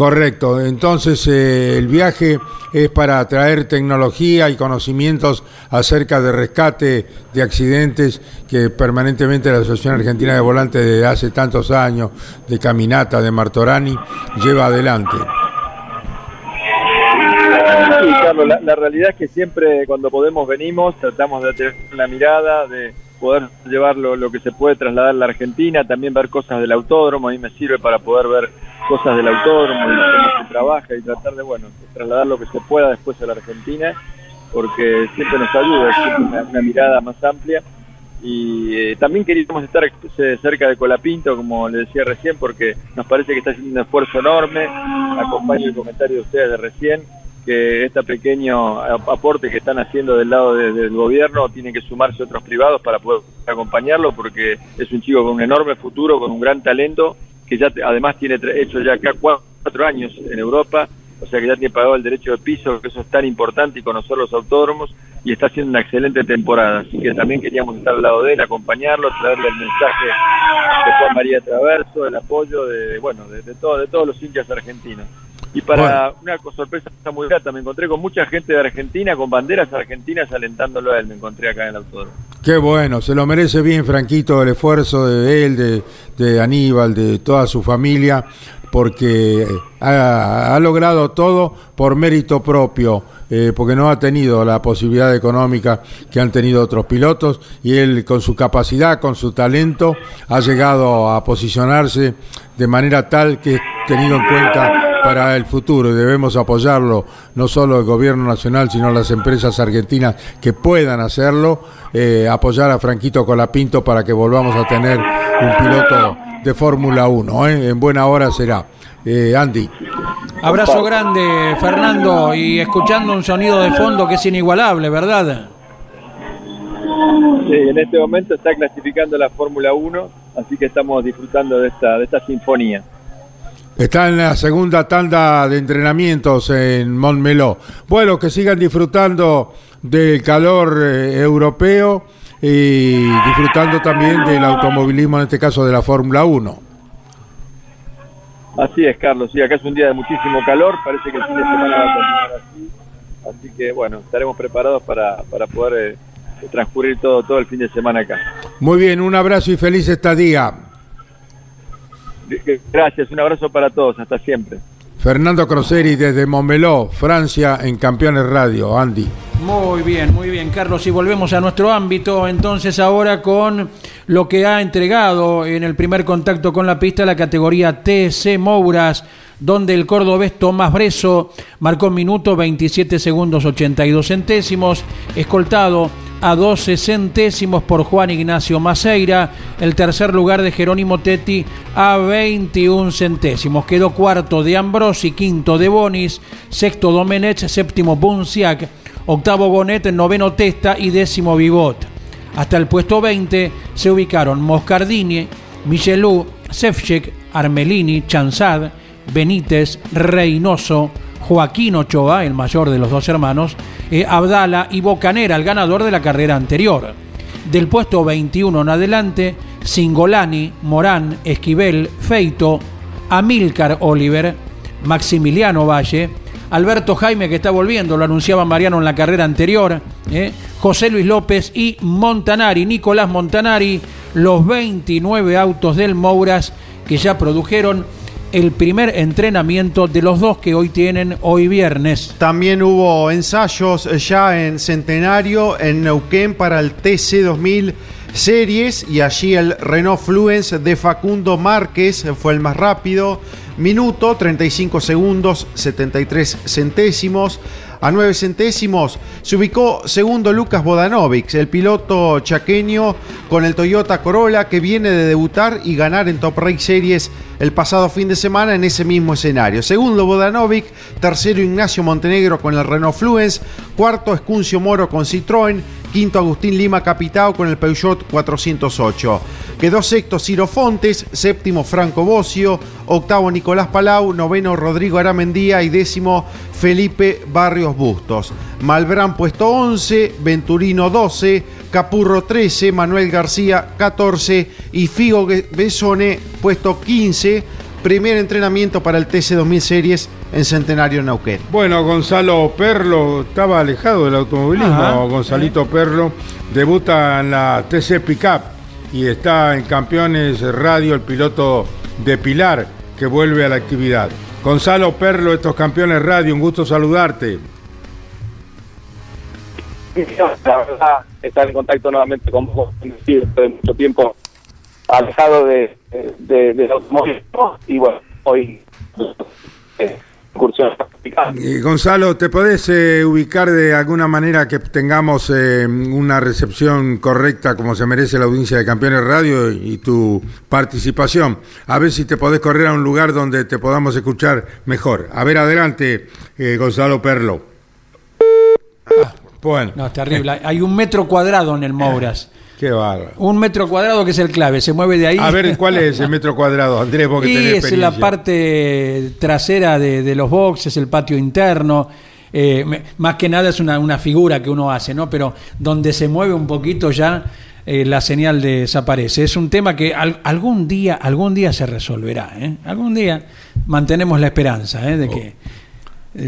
Speaker 2: Correcto, entonces eh, el viaje es para traer tecnología y conocimientos acerca de rescate de accidentes que permanentemente la Asociación Argentina de Volantes desde hace tantos años, de caminata, de Martorani, lleva adelante.
Speaker 8: Sí, Carlos, la, la realidad es que siempre cuando podemos venimos, tratamos de tener una mirada, de poder llevar lo, lo que se puede trasladar a la Argentina, también ver cosas del autódromo, a mí me sirve para poder ver cosas del autódromo, de cómo se trabaja y tratar de, bueno, trasladar lo que se pueda después a la Argentina, porque siempre nos ayuda, siempre una, mirada más amplia. Y eh, también queríamos estar eh, cerca de Colapinto, como le decía recién, porque nos parece que está haciendo un esfuerzo enorme. Acompaño el comentario de ustedes de recién, que este pequeño ap- aporte que están haciendo del lado de- del gobierno tienen que sumarse otros privados para poder acompañarlo, porque es un chico con un enorme futuro, con un gran talento, que ya además tiene hecho ya acá cua- cuatro años en Europa, o sea que ya tiene pagado el derecho de piso, que eso es tan importante y conocer los autódromos, y está haciendo una excelente temporada, así que también queríamos estar al lado de él, acompañarlo, traerle el mensaje de Juan María Traverso, el apoyo de, bueno, de, de todo, de todos los hinchas argentinos. Y para una sorpresa muy grata, me encontré con mucha gente de Argentina, con banderas argentinas alentándolo a él, me encontré acá en el autódromo.
Speaker 2: Qué bueno, se lo merece bien Franquito el esfuerzo de él, de, de Aníbal, de toda su familia, porque ha, ha logrado todo por mérito propio, eh, porque no ha tenido la posibilidad económica que han tenido otros pilotos y él con su capacidad, con su talento, ha llegado a posicionarse de manera tal que es tenido en cuenta para el futuro y debemos apoyarlo, no solo el gobierno nacional, sino las empresas argentinas que puedan hacerlo, eh, apoyar a Franquito Colapinto para que volvamos a tener un piloto de Fórmula 1. ¿eh? En buena hora será. Eh, Andy.
Speaker 3: Abrazo grande, Fernando, y escuchando un sonido de fondo que es inigualable, ¿verdad?
Speaker 8: Sí, en este momento está clasificando la Fórmula 1, así que estamos disfrutando de esta, de esta sinfonía.
Speaker 2: Está en la segunda tanda de entrenamientos en Montmeló. Bueno, que sigan disfrutando del calor eh, europeo y disfrutando también del automovilismo, en este caso de la Fórmula 1.
Speaker 8: Así es, Carlos. Sí, acá es un día de muchísimo calor. Parece que el fin de semana va a continuar así. Así que, bueno, estaremos preparados para, para poder eh, transcurrir todo, todo el fin de semana acá.
Speaker 2: Muy bien, un abrazo y feliz estadía.
Speaker 8: Gracias, un abrazo para todos. Hasta siempre.
Speaker 2: Fernando Croseri desde Montmeló, Francia, en Campeones Radio. Andy.
Speaker 3: Muy bien, muy bien, Carlos. Y volvemos a nuestro ámbito, entonces ahora con lo que ha entregado en el primer contacto con la pista la categoría TC Mouras, donde el cordobés Tomás Breso marcó minuto 27 segundos 82 centésimos, escoltado a 12 centésimos por Juan Ignacio Maceira. El tercer lugar de Jerónimo Tetti a 21 centésimos. Quedó cuarto de Ambrosi, quinto de Bonis, sexto Domenech, séptimo Bunciac, octavo Gonet, noveno Testa y décimo Vivot. Hasta el puesto 20 se ubicaron Moscardini, Michelou, Sefcek, Armelini, Chanzad, Benítez, Reynoso, Joaquín Ochoa, el mayor de los dos hermanos, eh, Abdala y Bocanera, el ganador de la carrera anterior. Del puesto 21 en adelante, Singolani, Morán, Esquivel, Feito, Amílcar Oliver, Maximiliano Valle, Alberto Jaime que está volviendo, lo anunciaba Mariano en la carrera anterior, eh, José Luis López y Montanari, Nicolás Montanari, los 29 autos del Mouras que ya produjeron el primer entrenamiento de los dos que hoy tienen hoy viernes.
Speaker 4: También hubo ensayos ya en Centenario, en Neuquén para el TC 2000 Series y allí el Renault Fluence de Facundo Márquez fue el más rápido. Minuto, 35 segundos, 73 centésimos. A 9 centésimos se ubicó segundo Lucas Bodanovic, el piloto chaqueño con el Toyota Corolla que viene de debutar y ganar en Top Race Series el pasado fin de semana en ese mismo escenario. Segundo Bodanovic, tercero Ignacio Montenegro con el Renault Fluence, cuarto Escuncio Moro con Citroën, quinto Agustín Lima Capitao con el Peugeot 408. Quedó sexto Ciro Fontes, séptimo Franco Bocio, octavo Nicolás Palau, noveno Rodrigo Aramendía y décimo Felipe Barrios Bustos. Malbrán puesto 11, Venturino 12, Capurro 13, Manuel García 14 y Figo Besone puesto 15. Primer entrenamiento para el TC 2000 Series en Centenario Neuquén.
Speaker 2: Bueno, Gonzalo Perlo estaba alejado del automovilismo.
Speaker 3: Ajá.
Speaker 2: Gonzalito Perlo debuta en la TC Pickup y está en Campeones Radio, el piloto de Pilar que vuelve a la actividad. Gonzalo Perlo, estos Campeones Radio, un gusto saludarte.
Speaker 6: La verdad, estar en contacto nuevamente con vos, después de mucho tiempo alejado de, de, del automovilismo y bueno, hoy eh,
Speaker 2: Eh, Gonzalo, ¿te podés eh, ubicar de alguna manera que tengamos eh, una recepción correcta como se merece la audiencia de Campeones Radio y tu participación? A ver si te podés correr a un lugar donde te podamos escuchar mejor. A ver, adelante, eh, Gonzalo Perlo. Ah, bueno,
Speaker 3: No, es terrible. Hay un metro cuadrado en el Mouras.
Speaker 2: qué bárbaro.
Speaker 3: Un metro cuadrado que es el clave, se mueve de ahí.
Speaker 2: A ver, ¿cuál es el metro cuadrado, Andrés? Vos que
Speaker 3: y
Speaker 2: tenés
Speaker 3: es la parte trasera de, de los boxes, el patio interno. eh, más que nada es una, una figura que uno hace, ¿no? Pero donde se mueve un poquito ya eh, la señal desaparece. Es un tema que al- algún día, algún día se resolverá. ¿eh? Algún día mantenemos la esperanza ¿eh? de que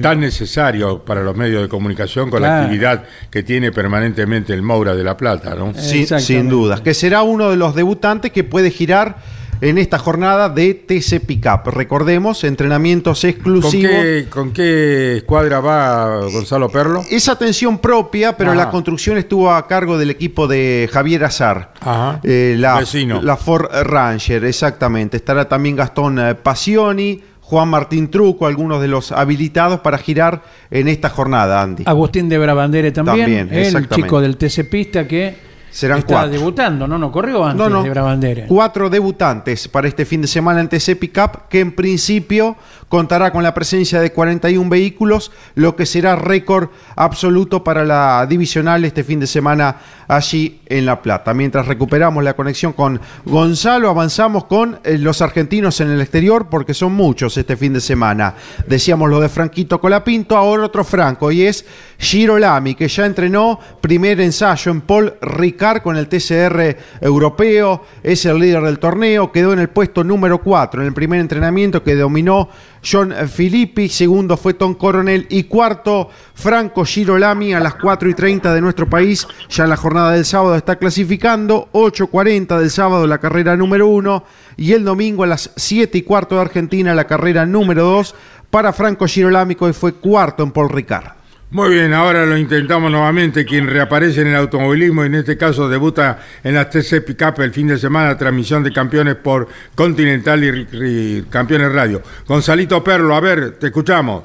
Speaker 2: Tan necesario para los medios de comunicación con la actividad que tiene permanentemente el Moura de la Plata, ¿no?
Speaker 4: Sin,
Speaker 3: Exactamente.
Speaker 4: sin dudas. Que será uno de los debutantes que puede girar en esta jornada de TC Pickup. Recordemos, entrenamientos
Speaker 2: ¿Con
Speaker 4: exclusivos.
Speaker 2: qué, ¿Con qué escuadra va Gonzalo Perlo?
Speaker 4: Es atención propia, pero
Speaker 2: Ajá.
Speaker 4: la construcción estuvo a cargo del equipo de Javier Azar.
Speaker 2: Ajá.
Speaker 4: Eh, la,
Speaker 2: Vecino.
Speaker 4: la Ford Ranger, exactamente. Estará también Gastón eh, Passioni, Juan Martín Truco, algunos de los habilitados para girar en esta jornada, Andy.
Speaker 3: Agustín de Brabandere también,
Speaker 4: También,
Speaker 3: el chico del TC Pista que
Speaker 4: Serán
Speaker 3: está
Speaker 4: cuatro.
Speaker 3: debutando, ¿no? No corrió antes
Speaker 4: No, no.
Speaker 3: de Brabandere.
Speaker 4: Cuatro debutantes para este fin de semana en TC Pickup, que en principio contará con la presencia de 41 vehículos, lo que será récord absoluto para la divisional este fin de semana allí en La Plata. Mientras recuperamos la conexión con Gonzalo, avanzamos con eh, los argentinos en el exterior, porque son muchos este fin de semana. Decíamos lo de Franquito Colapinto, ahora otro Franco, y es Giro Lamy, que ya entrenó primer ensayo en Paul Ricard con el TCR europeo, es el líder del torneo, quedó en el puesto número 4 en el primer entrenamiento que dominó John Filippi, segundo fue Tom Coronel y cuarto Franco Girolami a las 4 y 30 de nuestro país, ya en la jornada del sábado está clasificando, 8.40 del sábado la carrera número 1 y el domingo a las 7 y cuarto de Argentina la carrera número 2 para Franco Girolami que fue cuarto en Paul Ricard.
Speaker 2: Muy bien, ahora lo intentamos nuevamente. Quien reaparece en el automovilismo y en este caso debuta en las TC Pickup el fin de semana, transmisión de campeones por Continental y, y Campeones Radio. Gonzalito Perlo, a ver, te escuchamos.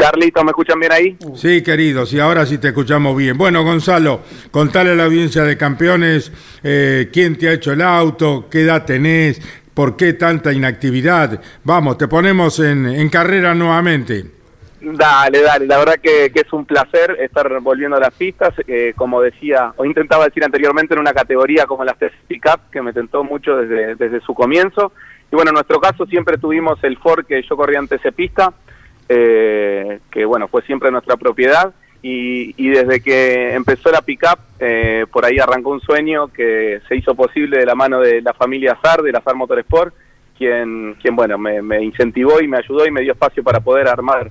Speaker 6: Carlito, ¿me escuchan bien ahí?
Speaker 2: Sí, queridos, y ahora sí te escuchamos bien. Bueno, Gonzalo, contale a la audiencia de campeones eh, quién te ha hecho el auto, qué edad tenés, por qué tanta inactividad. Vamos, te ponemos en, en carrera nuevamente.
Speaker 6: Dale, dale, la verdad que, que, es un placer estar volviendo a las pistas, eh, como decía, o intentaba decir anteriormente, en una categoría como la Cup, que me tentó mucho desde, desde su comienzo. Y bueno, en nuestro caso siempre tuvimos el Ford que yo corría antes de pista, eh, que bueno, fue siempre nuestra propiedad. Y, y desde que empezó la pickup, eh, por ahí arrancó un sueño que se hizo posible de la mano de la familia Azar, de la Azar Motorsport, quien, quien bueno, me, incentivó y me ayudó y me dio espacio para poder armar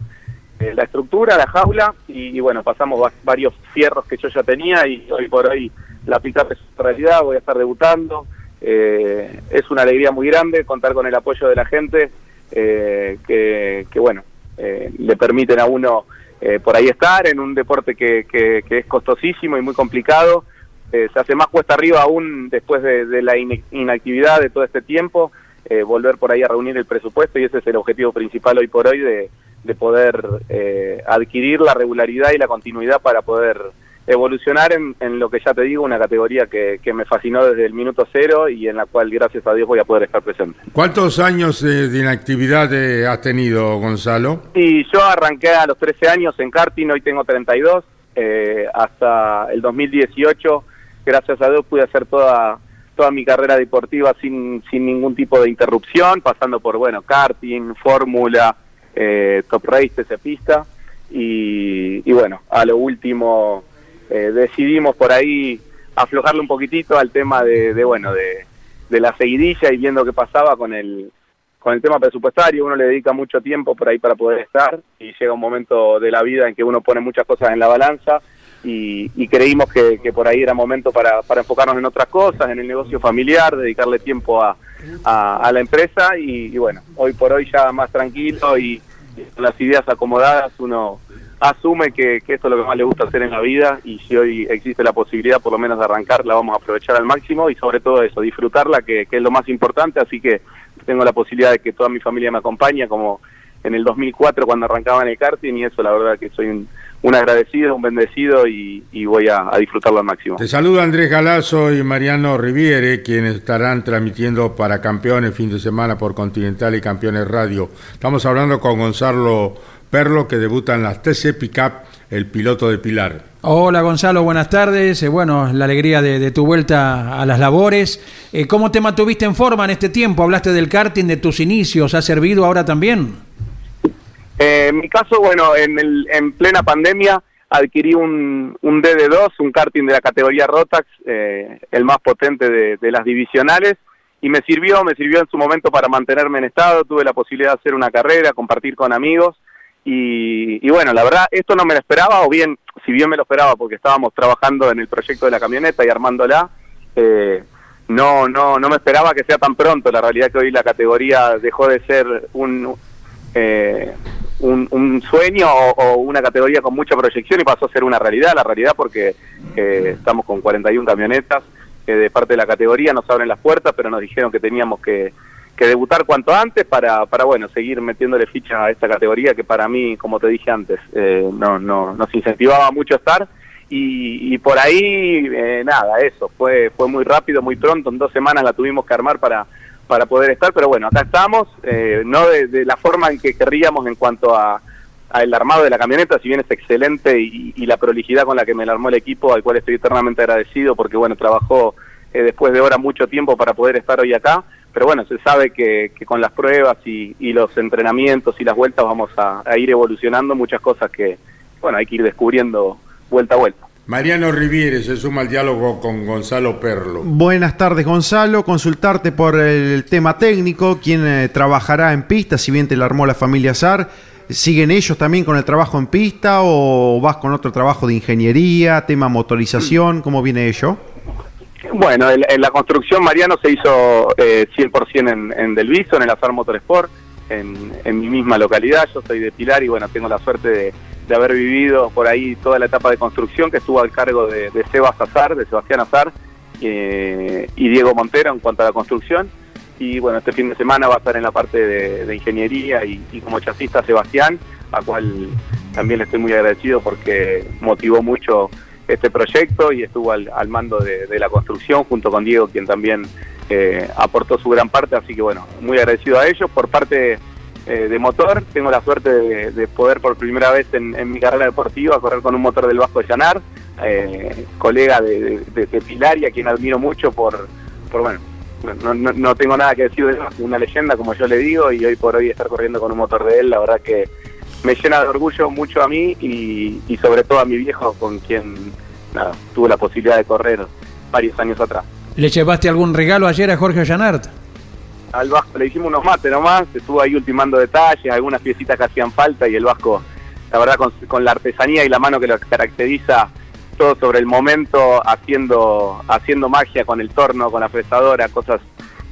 Speaker 6: eh, la estructura, la jaula, y, bueno, pasamos varios fierros que yo ya tenía y hoy por hoy la pickup es realidad, voy a estar debutando. Eh, es una alegría muy grande contar con el apoyo de la gente, eh, que, bueno, eh, le permiten a uno eh, por ahí estar en un deporte que, que, que es costosísimo y muy complicado. Eh, se hace más cuesta arriba aún después de, la inactividad de todo este tiempo, eh, volver por ahí a reunir el presupuesto y ese es el objetivo principal hoy por hoy de, de poder eh, adquirir la regularidad y la continuidad para poder evolucionar en, en, lo que ya te digo, una categoría que, que, me fascinó desde el minuto cero y en la cual gracias a Dios voy a poder estar presente.
Speaker 2: ¿Cuántos años eh, de inactividad eh, has tenido, Gonzalo?
Speaker 6: Y yo arranqué a los 13 años en karting, hoy tengo 32, eh, hasta el 2018, gracias a Dios pude hacer toda toda mi carrera deportiva sin, sin ningún tipo de interrupción, pasando por, bueno, karting, fórmula, eh, top race, pista, y, y bueno, a lo último eh, decidimos por ahí aflojarle un poquitito al tema de, de bueno de, la seguidilla y viendo qué pasaba con el con el tema presupuestario. Uno le dedica mucho tiempo por ahí para poder estar y llega un momento de la vida en que uno pone muchas cosas en la balanza y, y creímos que, que, por ahí era momento para, para enfocarnos en otras cosas, en el negocio familiar, dedicarle tiempo a, la empresa y, y, bueno, hoy por hoy ya más tranquilo y, las ideas acomodadas uno asume que, esto es lo que más le gusta hacer en la vida y si hoy existe la posibilidad por lo menos de arrancar, la vamos a aprovechar al máximo y sobre todo eso, disfrutarla, que, es lo más importante, así que tengo la posibilidad de que toda mi familia me acompañe, como en el 2004 cuando arrancaba en el karting y eso la verdad que soy un, agradecido, un bendecido y, voy a, a, disfrutarlo al máximo.
Speaker 2: Te saluda Andrés Galazo y Mariano Riviere, quienes estarán transmitiendo para Campeones fin de semana por Continental y Campeones Radio. Estamos hablando con Gonzalo Perlo, que debuta en las TC Pickup, el piloto de Pilar.
Speaker 3: Hola Gonzalo, buenas tardes. Eh, bueno, la alegría de, de, tu vuelta a las labores. Eh, ¿Cómo te mantuviste en forma en este tiempo? Hablaste del karting, de tus inicios. ¿Ha servido ahora también?
Speaker 6: Eh, en mi caso, bueno, en, el, en plena pandemia adquirí un, un DD2, un karting de la categoría Rotax, eh, el más potente de, de las divisionales y me sirvió, me sirvió en su momento para mantenerme en estado, tuve la posibilidad de hacer una carrera, compartir con amigos y, y, bueno, la verdad, esto no me lo esperaba, o bien, si bien me lo esperaba porque estábamos trabajando en el proyecto de la camioneta y armándola, eh, no, no, no me esperaba que sea tan pronto. La realidad que hoy la categoría dejó de ser un, eh, un, sueño o, o, una categoría con mucha proyección y pasó a ser una realidad. La realidad porque eh, estamos con 41 camionetas de parte de la categoría, nos abren las puertas, pero nos dijeron que teníamos que que debutar cuanto antes para, para bueno, seguir metiéndole ficha a esta categoría que para mí, como te dije antes, eh, no, no, nos incentivaba mucho estar. Y, por ahí, eh, nada, eso, fue, fue muy rápido, muy pronto, en dos semanas la tuvimos que armar para, para poder estar, pero bueno, acá estamos, eh, no de, de, la forma en que querríamos en cuanto a al armado de la camioneta, si bien es excelente y, la prolijidad con la que me la armó el equipo, al cual estoy eternamente agradecido porque bueno, trabajó después de hora mucho tiempo para poder estar hoy acá, pero bueno, se sabe que, que con las pruebas y, y, los entrenamientos y las vueltas vamos a, a, ir evolucionando muchas cosas que, bueno, hay que ir descubriendo vuelta a vuelta.
Speaker 2: Mariano Riviere se suma al diálogo con Gonzalo Perlo.
Speaker 4: Buenas tardes, Gonzalo. Consultarte por el tema técnico, quién eh, trabajará en pista, si bien te la armó la familia SAR. ¿Siguen ellos también con el trabajo en pista o vas con otro trabajo de ingeniería, tema motorización? ¿Cómo viene ello?
Speaker 6: Bueno, en, la construcción Mariano se hizo eh, 100% en, en Delviso, en el Azar Motorsport, en, en, mi misma localidad. Yo soy de Pilar y bueno, tengo la suerte de, haber vivido por ahí toda la etapa de construcción que estuvo al cargo de, de Sebas Azar, de Sebastián Azar eh, y Diego Montero en cuanto a la construcción. Y bueno, este fin de semana va a estar en la parte de, de ingeniería y, y, como chasista Sebastián, a cual también le estoy muy agradecido porque motivó mucho este proyecto y estuvo al, mando de, la construcción junto con Diego, quien también eh, aportó su gran parte, así que bueno, muy agradecido a ellos. Por parte eh, de motor, tengo la suerte de, poder por primera vez en, mi carrera deportiva correr con un motor del Vasco de Llanar, eh, colega de, Pilar y a quien admiro mucho por, por bueno, no, no, tengo nada que decir de él, una leyenda como yo le digo y hoy por hoy estar corriendo con un motor de él, la verdad que me llena de orgullo mucho a mí y, sobre todo a mi viejo con quien nada, tuve la posibilidad de correr varios años atrás.
Speaker 3: ¿Le llevaste algún regalo ayer a Jorge Llanart?
Speaker 6: Al Vasco le hicimos unos mates nomás, estuvo ahí ultimando detalles, algunas piecitas que hacían falta y el Vasco, la verdad, con, la artesanía y la mano que lo caracteriza, todo sobre el momento, haciendo, haciendo magia con el torno, con la fresadora, cosas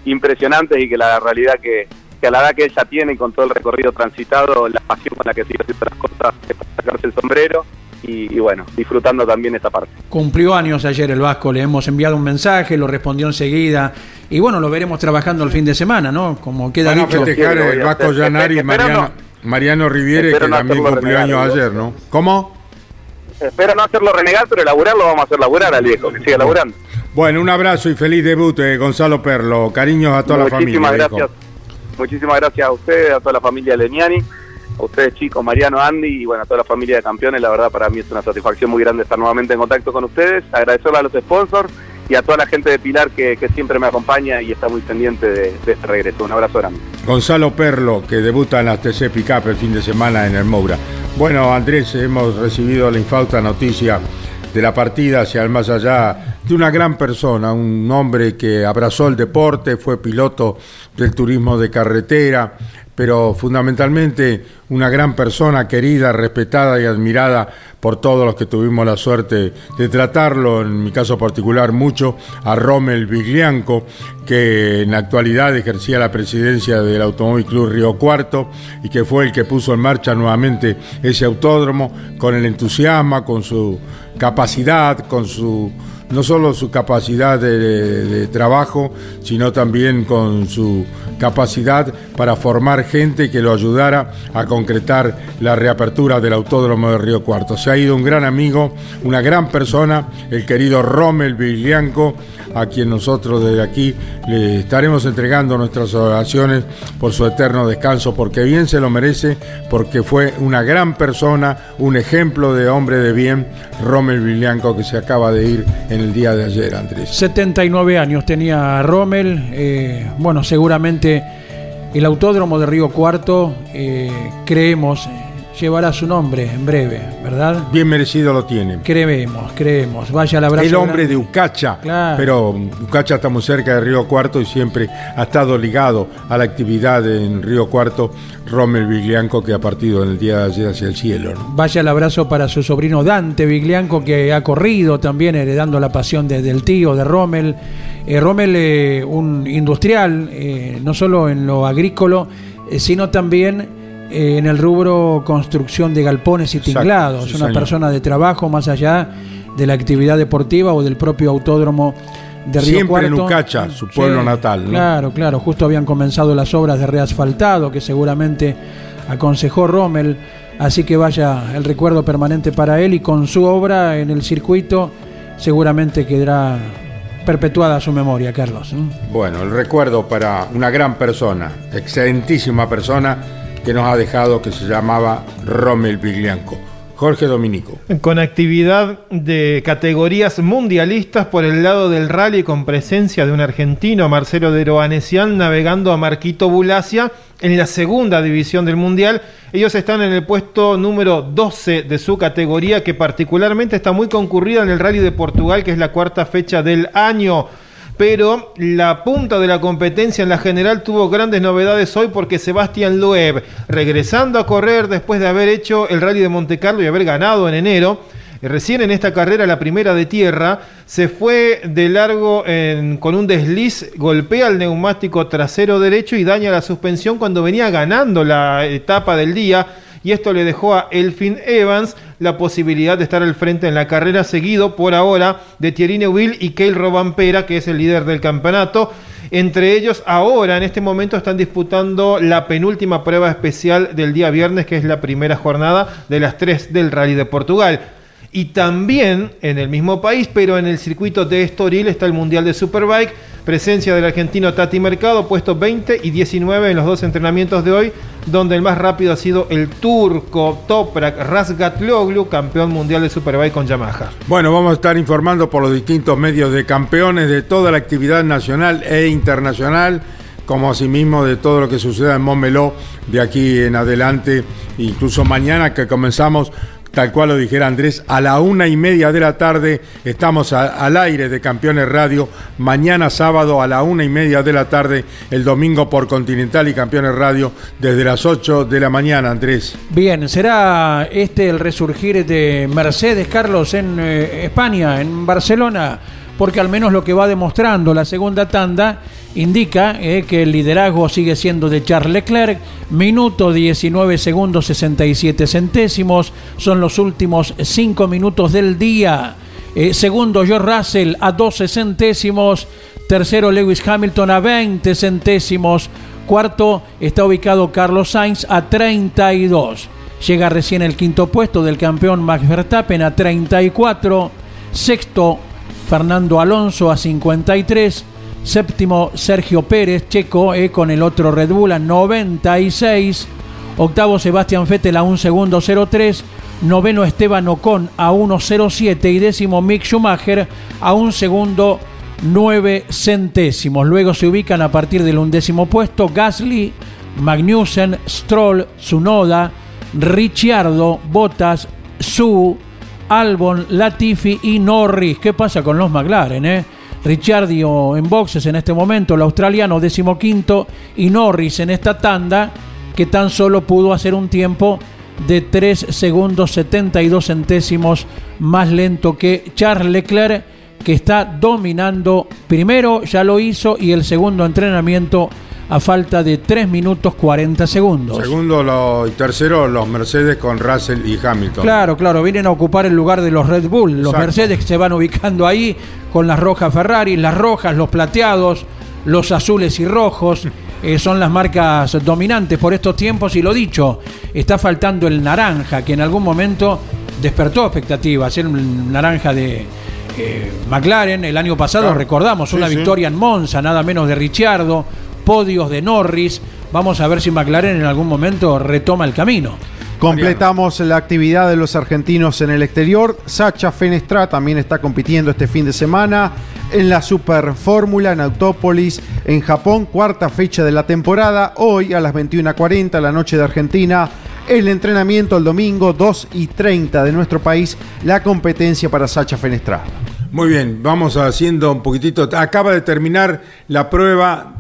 Speaker 6: impresionantes y que la realidad que, que a la edad que ella tiene y con todo el recorrido transitado, la pasión con la que sigue haciendo las cosas es para sacarse el sombrero y, bueno, disfrutando también esta parte.
Speaker 3: Cumplió años ayer el Vasco, le hemos enviado un mensaje, lo respondió enseguida y bueno, lo veremos trabajando el fin de semana, ¿no? Como queda
Speaker 2: Van a festejar el Vasco Llanari y Mariano, Mariano Riviere, que también cumplió años ayer, ¿no? ¿Cómo?
Speaker 6: Espero no hacerlo renegar, pero elaborar lo vamos a hacer laburar al viejo, que siga laburando.
Speaker 2: Bueno, un abrazo y feliz debut, eh, Gonzalo Perlo. Cariños a toda la familia.
Speaker 6: Muchísimas gracias. Muchísimas gracias a ustedes, a toda la familia Leniani, a ustedes chicos, Mariano, Andy y bueno, a toda la familia de campeones. La verdad para mí es una satisfacción muy grande estar nuevamente en contacto con ustedes. Agradecerle a los sponsors y a toda la gente de Pilar que, siempre me acompaña y está muy pendiente de, este regreso. Un abrazo grande.
Speaker 2: Gonzalo Perlo, que debuta en la TC Pickup el fin de semana en el Moura. Bueno, Andrés, hemos recibido la infausta noticia de la partida hacia el más allá de una gran persona, un hombre que abrazó el deporte, fue piloto del turismo de carretera, pero fundamentalmente una gran persona querida, respetada y admirada por todos los que tuvimos la suerte de tratarlo, en mi caso particular mucho, a Rommel Viglianco, que en la actualidad ejercía la presidencia del Automóvil Club Río Cuarto y que fue el que puso en marcha nuevamente ese autódromo con el entusiasmo, con su capacidad, con su no solo su capacidad de, trabajo, sino también con su capacidad para formar gente que lo ayudara a concretar la reapertura del Autódromo de Río Cuarto. Se ha ido un gran amigo, una gran persona, el querido Rommel Viglianco, a quien nosotros desde aquí le estaremos entregando nuestras oraciones por su eterno descanso, porque bien se lo merece, porque fue una gran persona, un ejemplo de hombre de bien, Rommel Viglianco, que se acaba de ir en el día de ayer, Andrés.
Speaker 3: 79 años tenía Rommel, eh, bueno, seguramente el autódromo de Río Cuarto, eh, creemos, llevará su nombre en breve, ¿verdad?
Speaker 2: Bien merecido lo tiene.
Speaker 3: Creemos, creemos. Vaya la abrazo.
Speaker 2: El hombre de Ucacha. Pero Ucacha está muy cerca de Río Cuarto y siempre ha estado ligado a la actividad en Río Cuarto. Rommel Viglianco que ha partido en el día de ayer hacia el cielo.
Speaker 3: Vaya el abrazo para su sobrino Dante Viglianco que ha corrido también heredando la pasión del tío de Rommel. Eh, Rommel, eh, un industrial, eh, no solo en lo agrícola, sino también en el rubro construcción de galpones y tinglados. Una persona de trabajo más allá de la actividad deportiva o del propio autódromo de Río
Speaker 2: Siempre en Ucacha, su pueblo natal.
Speaker 3: Claro, claro. Justo habían comenzado las obras de reasfaltado que seguramente aconsejó Rommel. Así que vaya el recuerdo permanente para él y con su obra en el circuito seguramente quedará perpetuada su memoria, Carlos.
Speaker 2: Bueno, el recuerdo para una gran persona, excelentísima persona que nos ha dejado, que se llamaba Rommel Viglianco. Jorge Dominico.
Speaker 9: Con actividad de categorías mundialistas por el lado del rally con presencia de un argentino, Marcelo de Roanesian, navegando a Marquito Bulacia en la segunda división del mundial. Ellos están en el puesto número 12 de su categoría, que particularmente está muy concurrida en el rally de Portugal, que es la cuarta fecha del año pero la punta de la competencia en la general tuvo grandes novedades hoy porque Sebastián Loeb, regresando a correr después de haber hecho el rally de Monte Carlo y haber ganado en enero, recién en esta carrera, la primera de tierra, se fue de largo con un desliz, golpea el neumático trasero derecho y daña la suspensión cuando venía ganando la etapa del día y esto le dejó a Elfin Evans la posibilidad de estar al frente en la carrera, seguido por ahora de Thierry Neuville y Keil Robampera, que es el líder del campeonato. Entre ellos, ahora, en este momento, están disputando la penúltima prueba especial del día viernes, que es la primera jornada de las tres del Rally de Portugal. Y también en el mismo país, pero en el circuito de Estoril está el Mundial de Superbike. Presencia del argentino Tati Mercado, puesto 20 y 19 en los dos entrenamientos de hoy, donde el más rápido ha sido el turco Toprak Razgatlioglu, campeón mundial de Superbike con Yamaha.
Speaker 2: Bueno, vamos a estar informando por los distintos medios de campeones de toda la actividad nacional e internacional como asimismo de todo lo que suceda en Montmeló de aquí en adelante, incluso mañana que comenzamos tal cual lo dijera Andrés, a la una y media de la tarde estamos al aire de Campeones Radio. Mañana sábado a la una y media de la tarde, el domingo por Continental y Campeones Radio desde las 8 de la mañana, Andrés.
Speaker 3: Bien, ¿será este el resurgir de Mercedes Carlos en eh, España, en Barcelona? Porque al menos lo que va demostrando la segunda tanda indica eh, que el liderazgo sigue siendo de Charles Leclerc. Minuto 19 segundos 67 centésimos. Son los últimos 5 minutos del día. Eh, segundo, George Russell a 12 centésimos. Tercero, Lewis Hamilton a 20 centésimos. Cuarto, está ubicado Carlos Sainz a 32. Llega recién el quinto puesto del campeón Max Verstappen a 34. Sexto, Fernando Alonso a 53. Séptimo, Sergio Pérez, checo, eh, con el otro Red Bull a 96. Octavo, Sebastián Vettel a 1 segundo 03. Noveno, Esteban Ocon a 1.07. Y décimo, Mick Schumacher a 1 segundo 9 centésimos. Luego se ubican a partir del undécimo puesto Gasly, Magnussen, Stroll, Tsunoda, Ricciardo, Bottas, Su, Albon, Latifi y Norris. ¿Qué pasa con los McLaren? Eh? Ricciardo en boxes en este momento, el australiano decimoquinto y Norris en esta tanda que tan solo pudo hacer un tiempo de 3 segundos 72 centésimos más lento que Charles Leclerc que está dominando primero ya lo hizo y el segundo entrenamiento a falta de 3 minutos 40 segundos.
Speaker 2: Segundo lo- y tercero, los Mercedes con Russell y Hamilton.
Speaker 3: Claro, claro, vienen a ocupar el lugar de los Red Bull. Los
Speaker 2: Exacto.
Speaker 3: Mercedes se van ubicando ahí con las rojas Ferrari, las rojas, los plateados, los azules y rojos. eh, son las marcas dominantes por estos tiempos y lo dicho, está faltando el naranja que en algún momento despertó expectativas, el naranja de eh, McLaren el año pasado,
Speaker 2: Claro.
Speaker 3: recordamos,
Speaker 2: Sí,
Speaker 3: una
Speaker 2: sí.
Speaker 3: victoria en Monza, nada menos de Ricciardo, podios de Norris, vamos a ver si McLaren en algún momento retoma el camino.
Speaker 4: Completamos la actividad de los argentinos en el exterior. Sacha Fenestra también está compitiendo este fin de semana en la Super Fórmula en Autópolis, en Japón, cuarta fecha de la temporada. Hoy a las 21.40, la noche de Argentina. El entrenamiento el domingo 2 y 30 de nuestro país, la competencia para Sacha Fenestra.
Speaker 2: Muy bien, vamos haciendo un poquitito. Acaba de terminar la prueba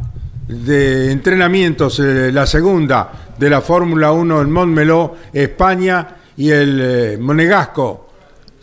Speaker 2: de entrenamientos, eh, la segunda de la Fórmula 1 en Montmeló, España, y el eh, monegasco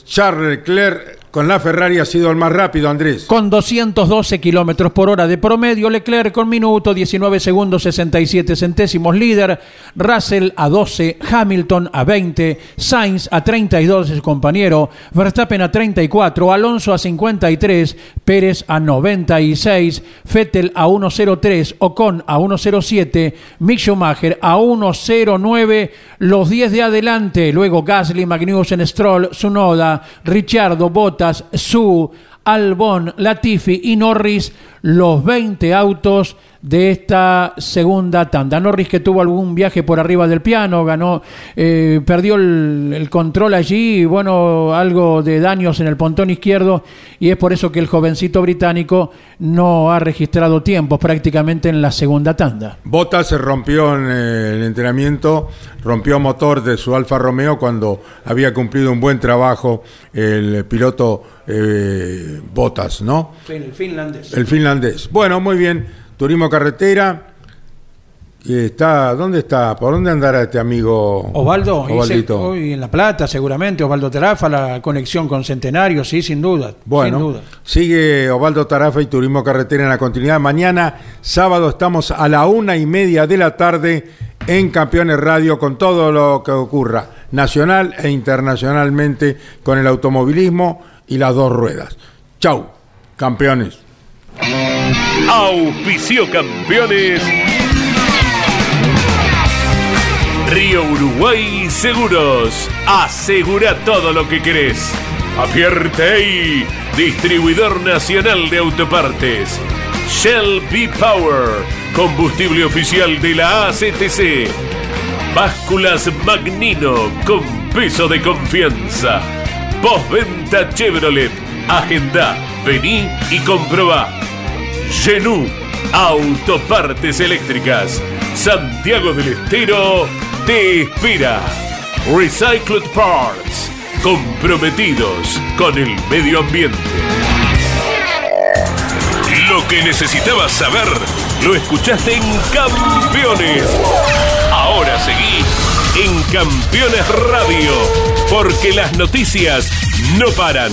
Speaker 2: Charles Leclerc con la Ferrari ha sido el más rápido, Andrés.
Speaker 3: Con 212 kilómetros por hora de promedio, Leclerc con minuto 19 segundos 67 centésimos líder, Russell a 12, Hamilton a 20, Sainz a 32 de su compañero, Verstappen a 34, Alonso a 53, Pérez a 96, Vettel a 103, Ocon a 107, Mick Schumacher a 109, los 10 de adelante, luego Gasly, Magnussen, Stroll, Sunoda, Ricciardo, Su, Albon, Latifi y Norris, los 20 autos de esta segunda tanda. Norris que tuvo algún viaje por arriba del piano, ganó, eh, perdió el, el control allí, y bueno, algo de daños en el pontón izquierdo, y es por eso que el jovencito británico no ha registrado tiempos prácticamente en la segunda tanda.
Speaker 2: Bottas se rompió en eh, el entrenamiento, rompió motor de su Alfa Romeo cuando había cumplido un buen trabajo el piloto eh, Bottas, ¿no?
Speaker 3: El finlandés.
Speaker 2: El finlandés. Bueno, muy bien. Turismo carretera. Está, ¿dónde está? ¿Por dónde andará este amigo?
Speaker 3: Osvaldo,
Speaker 2: Osvaldito.
Speaker 3: hoy en La Plata seguramente, Osvaldo Terafa, la conexión con Centenario, sí, sin duda.
Speaker 2: Bueno,
Speaker 3: sin duda.
Speaker 2: sigue Osvaldo Tarafa y Turismo Carretera en la continuidad. Mañana, sábado, estamos a la una y media de la tarde en Campeones Radio con todo lo que ocurra, nacional e internacionalmente, con el automovilismo y las dos ruedas. Chau, campeones.
Speaker 1: Auspicio campeones. Río Uruguay Seguros. Asegura todo lo que querés. Apierte distribuidor nacional de autopartes. Shell B Power, combustible oficial de la ACTC. Básculas Magnino con peso de confianza. Postventa Chevrolet. Agenda, vení y comprobá. Genú, autopartes eléctricas. Santiago del Estero te espera. Recycled Parts, comprometidos con el medio ambiente. Lo que necesitabas saber, lo escuchaste en Campeones. Ahora seguí en Campeones Radio, porque las noticias no paran.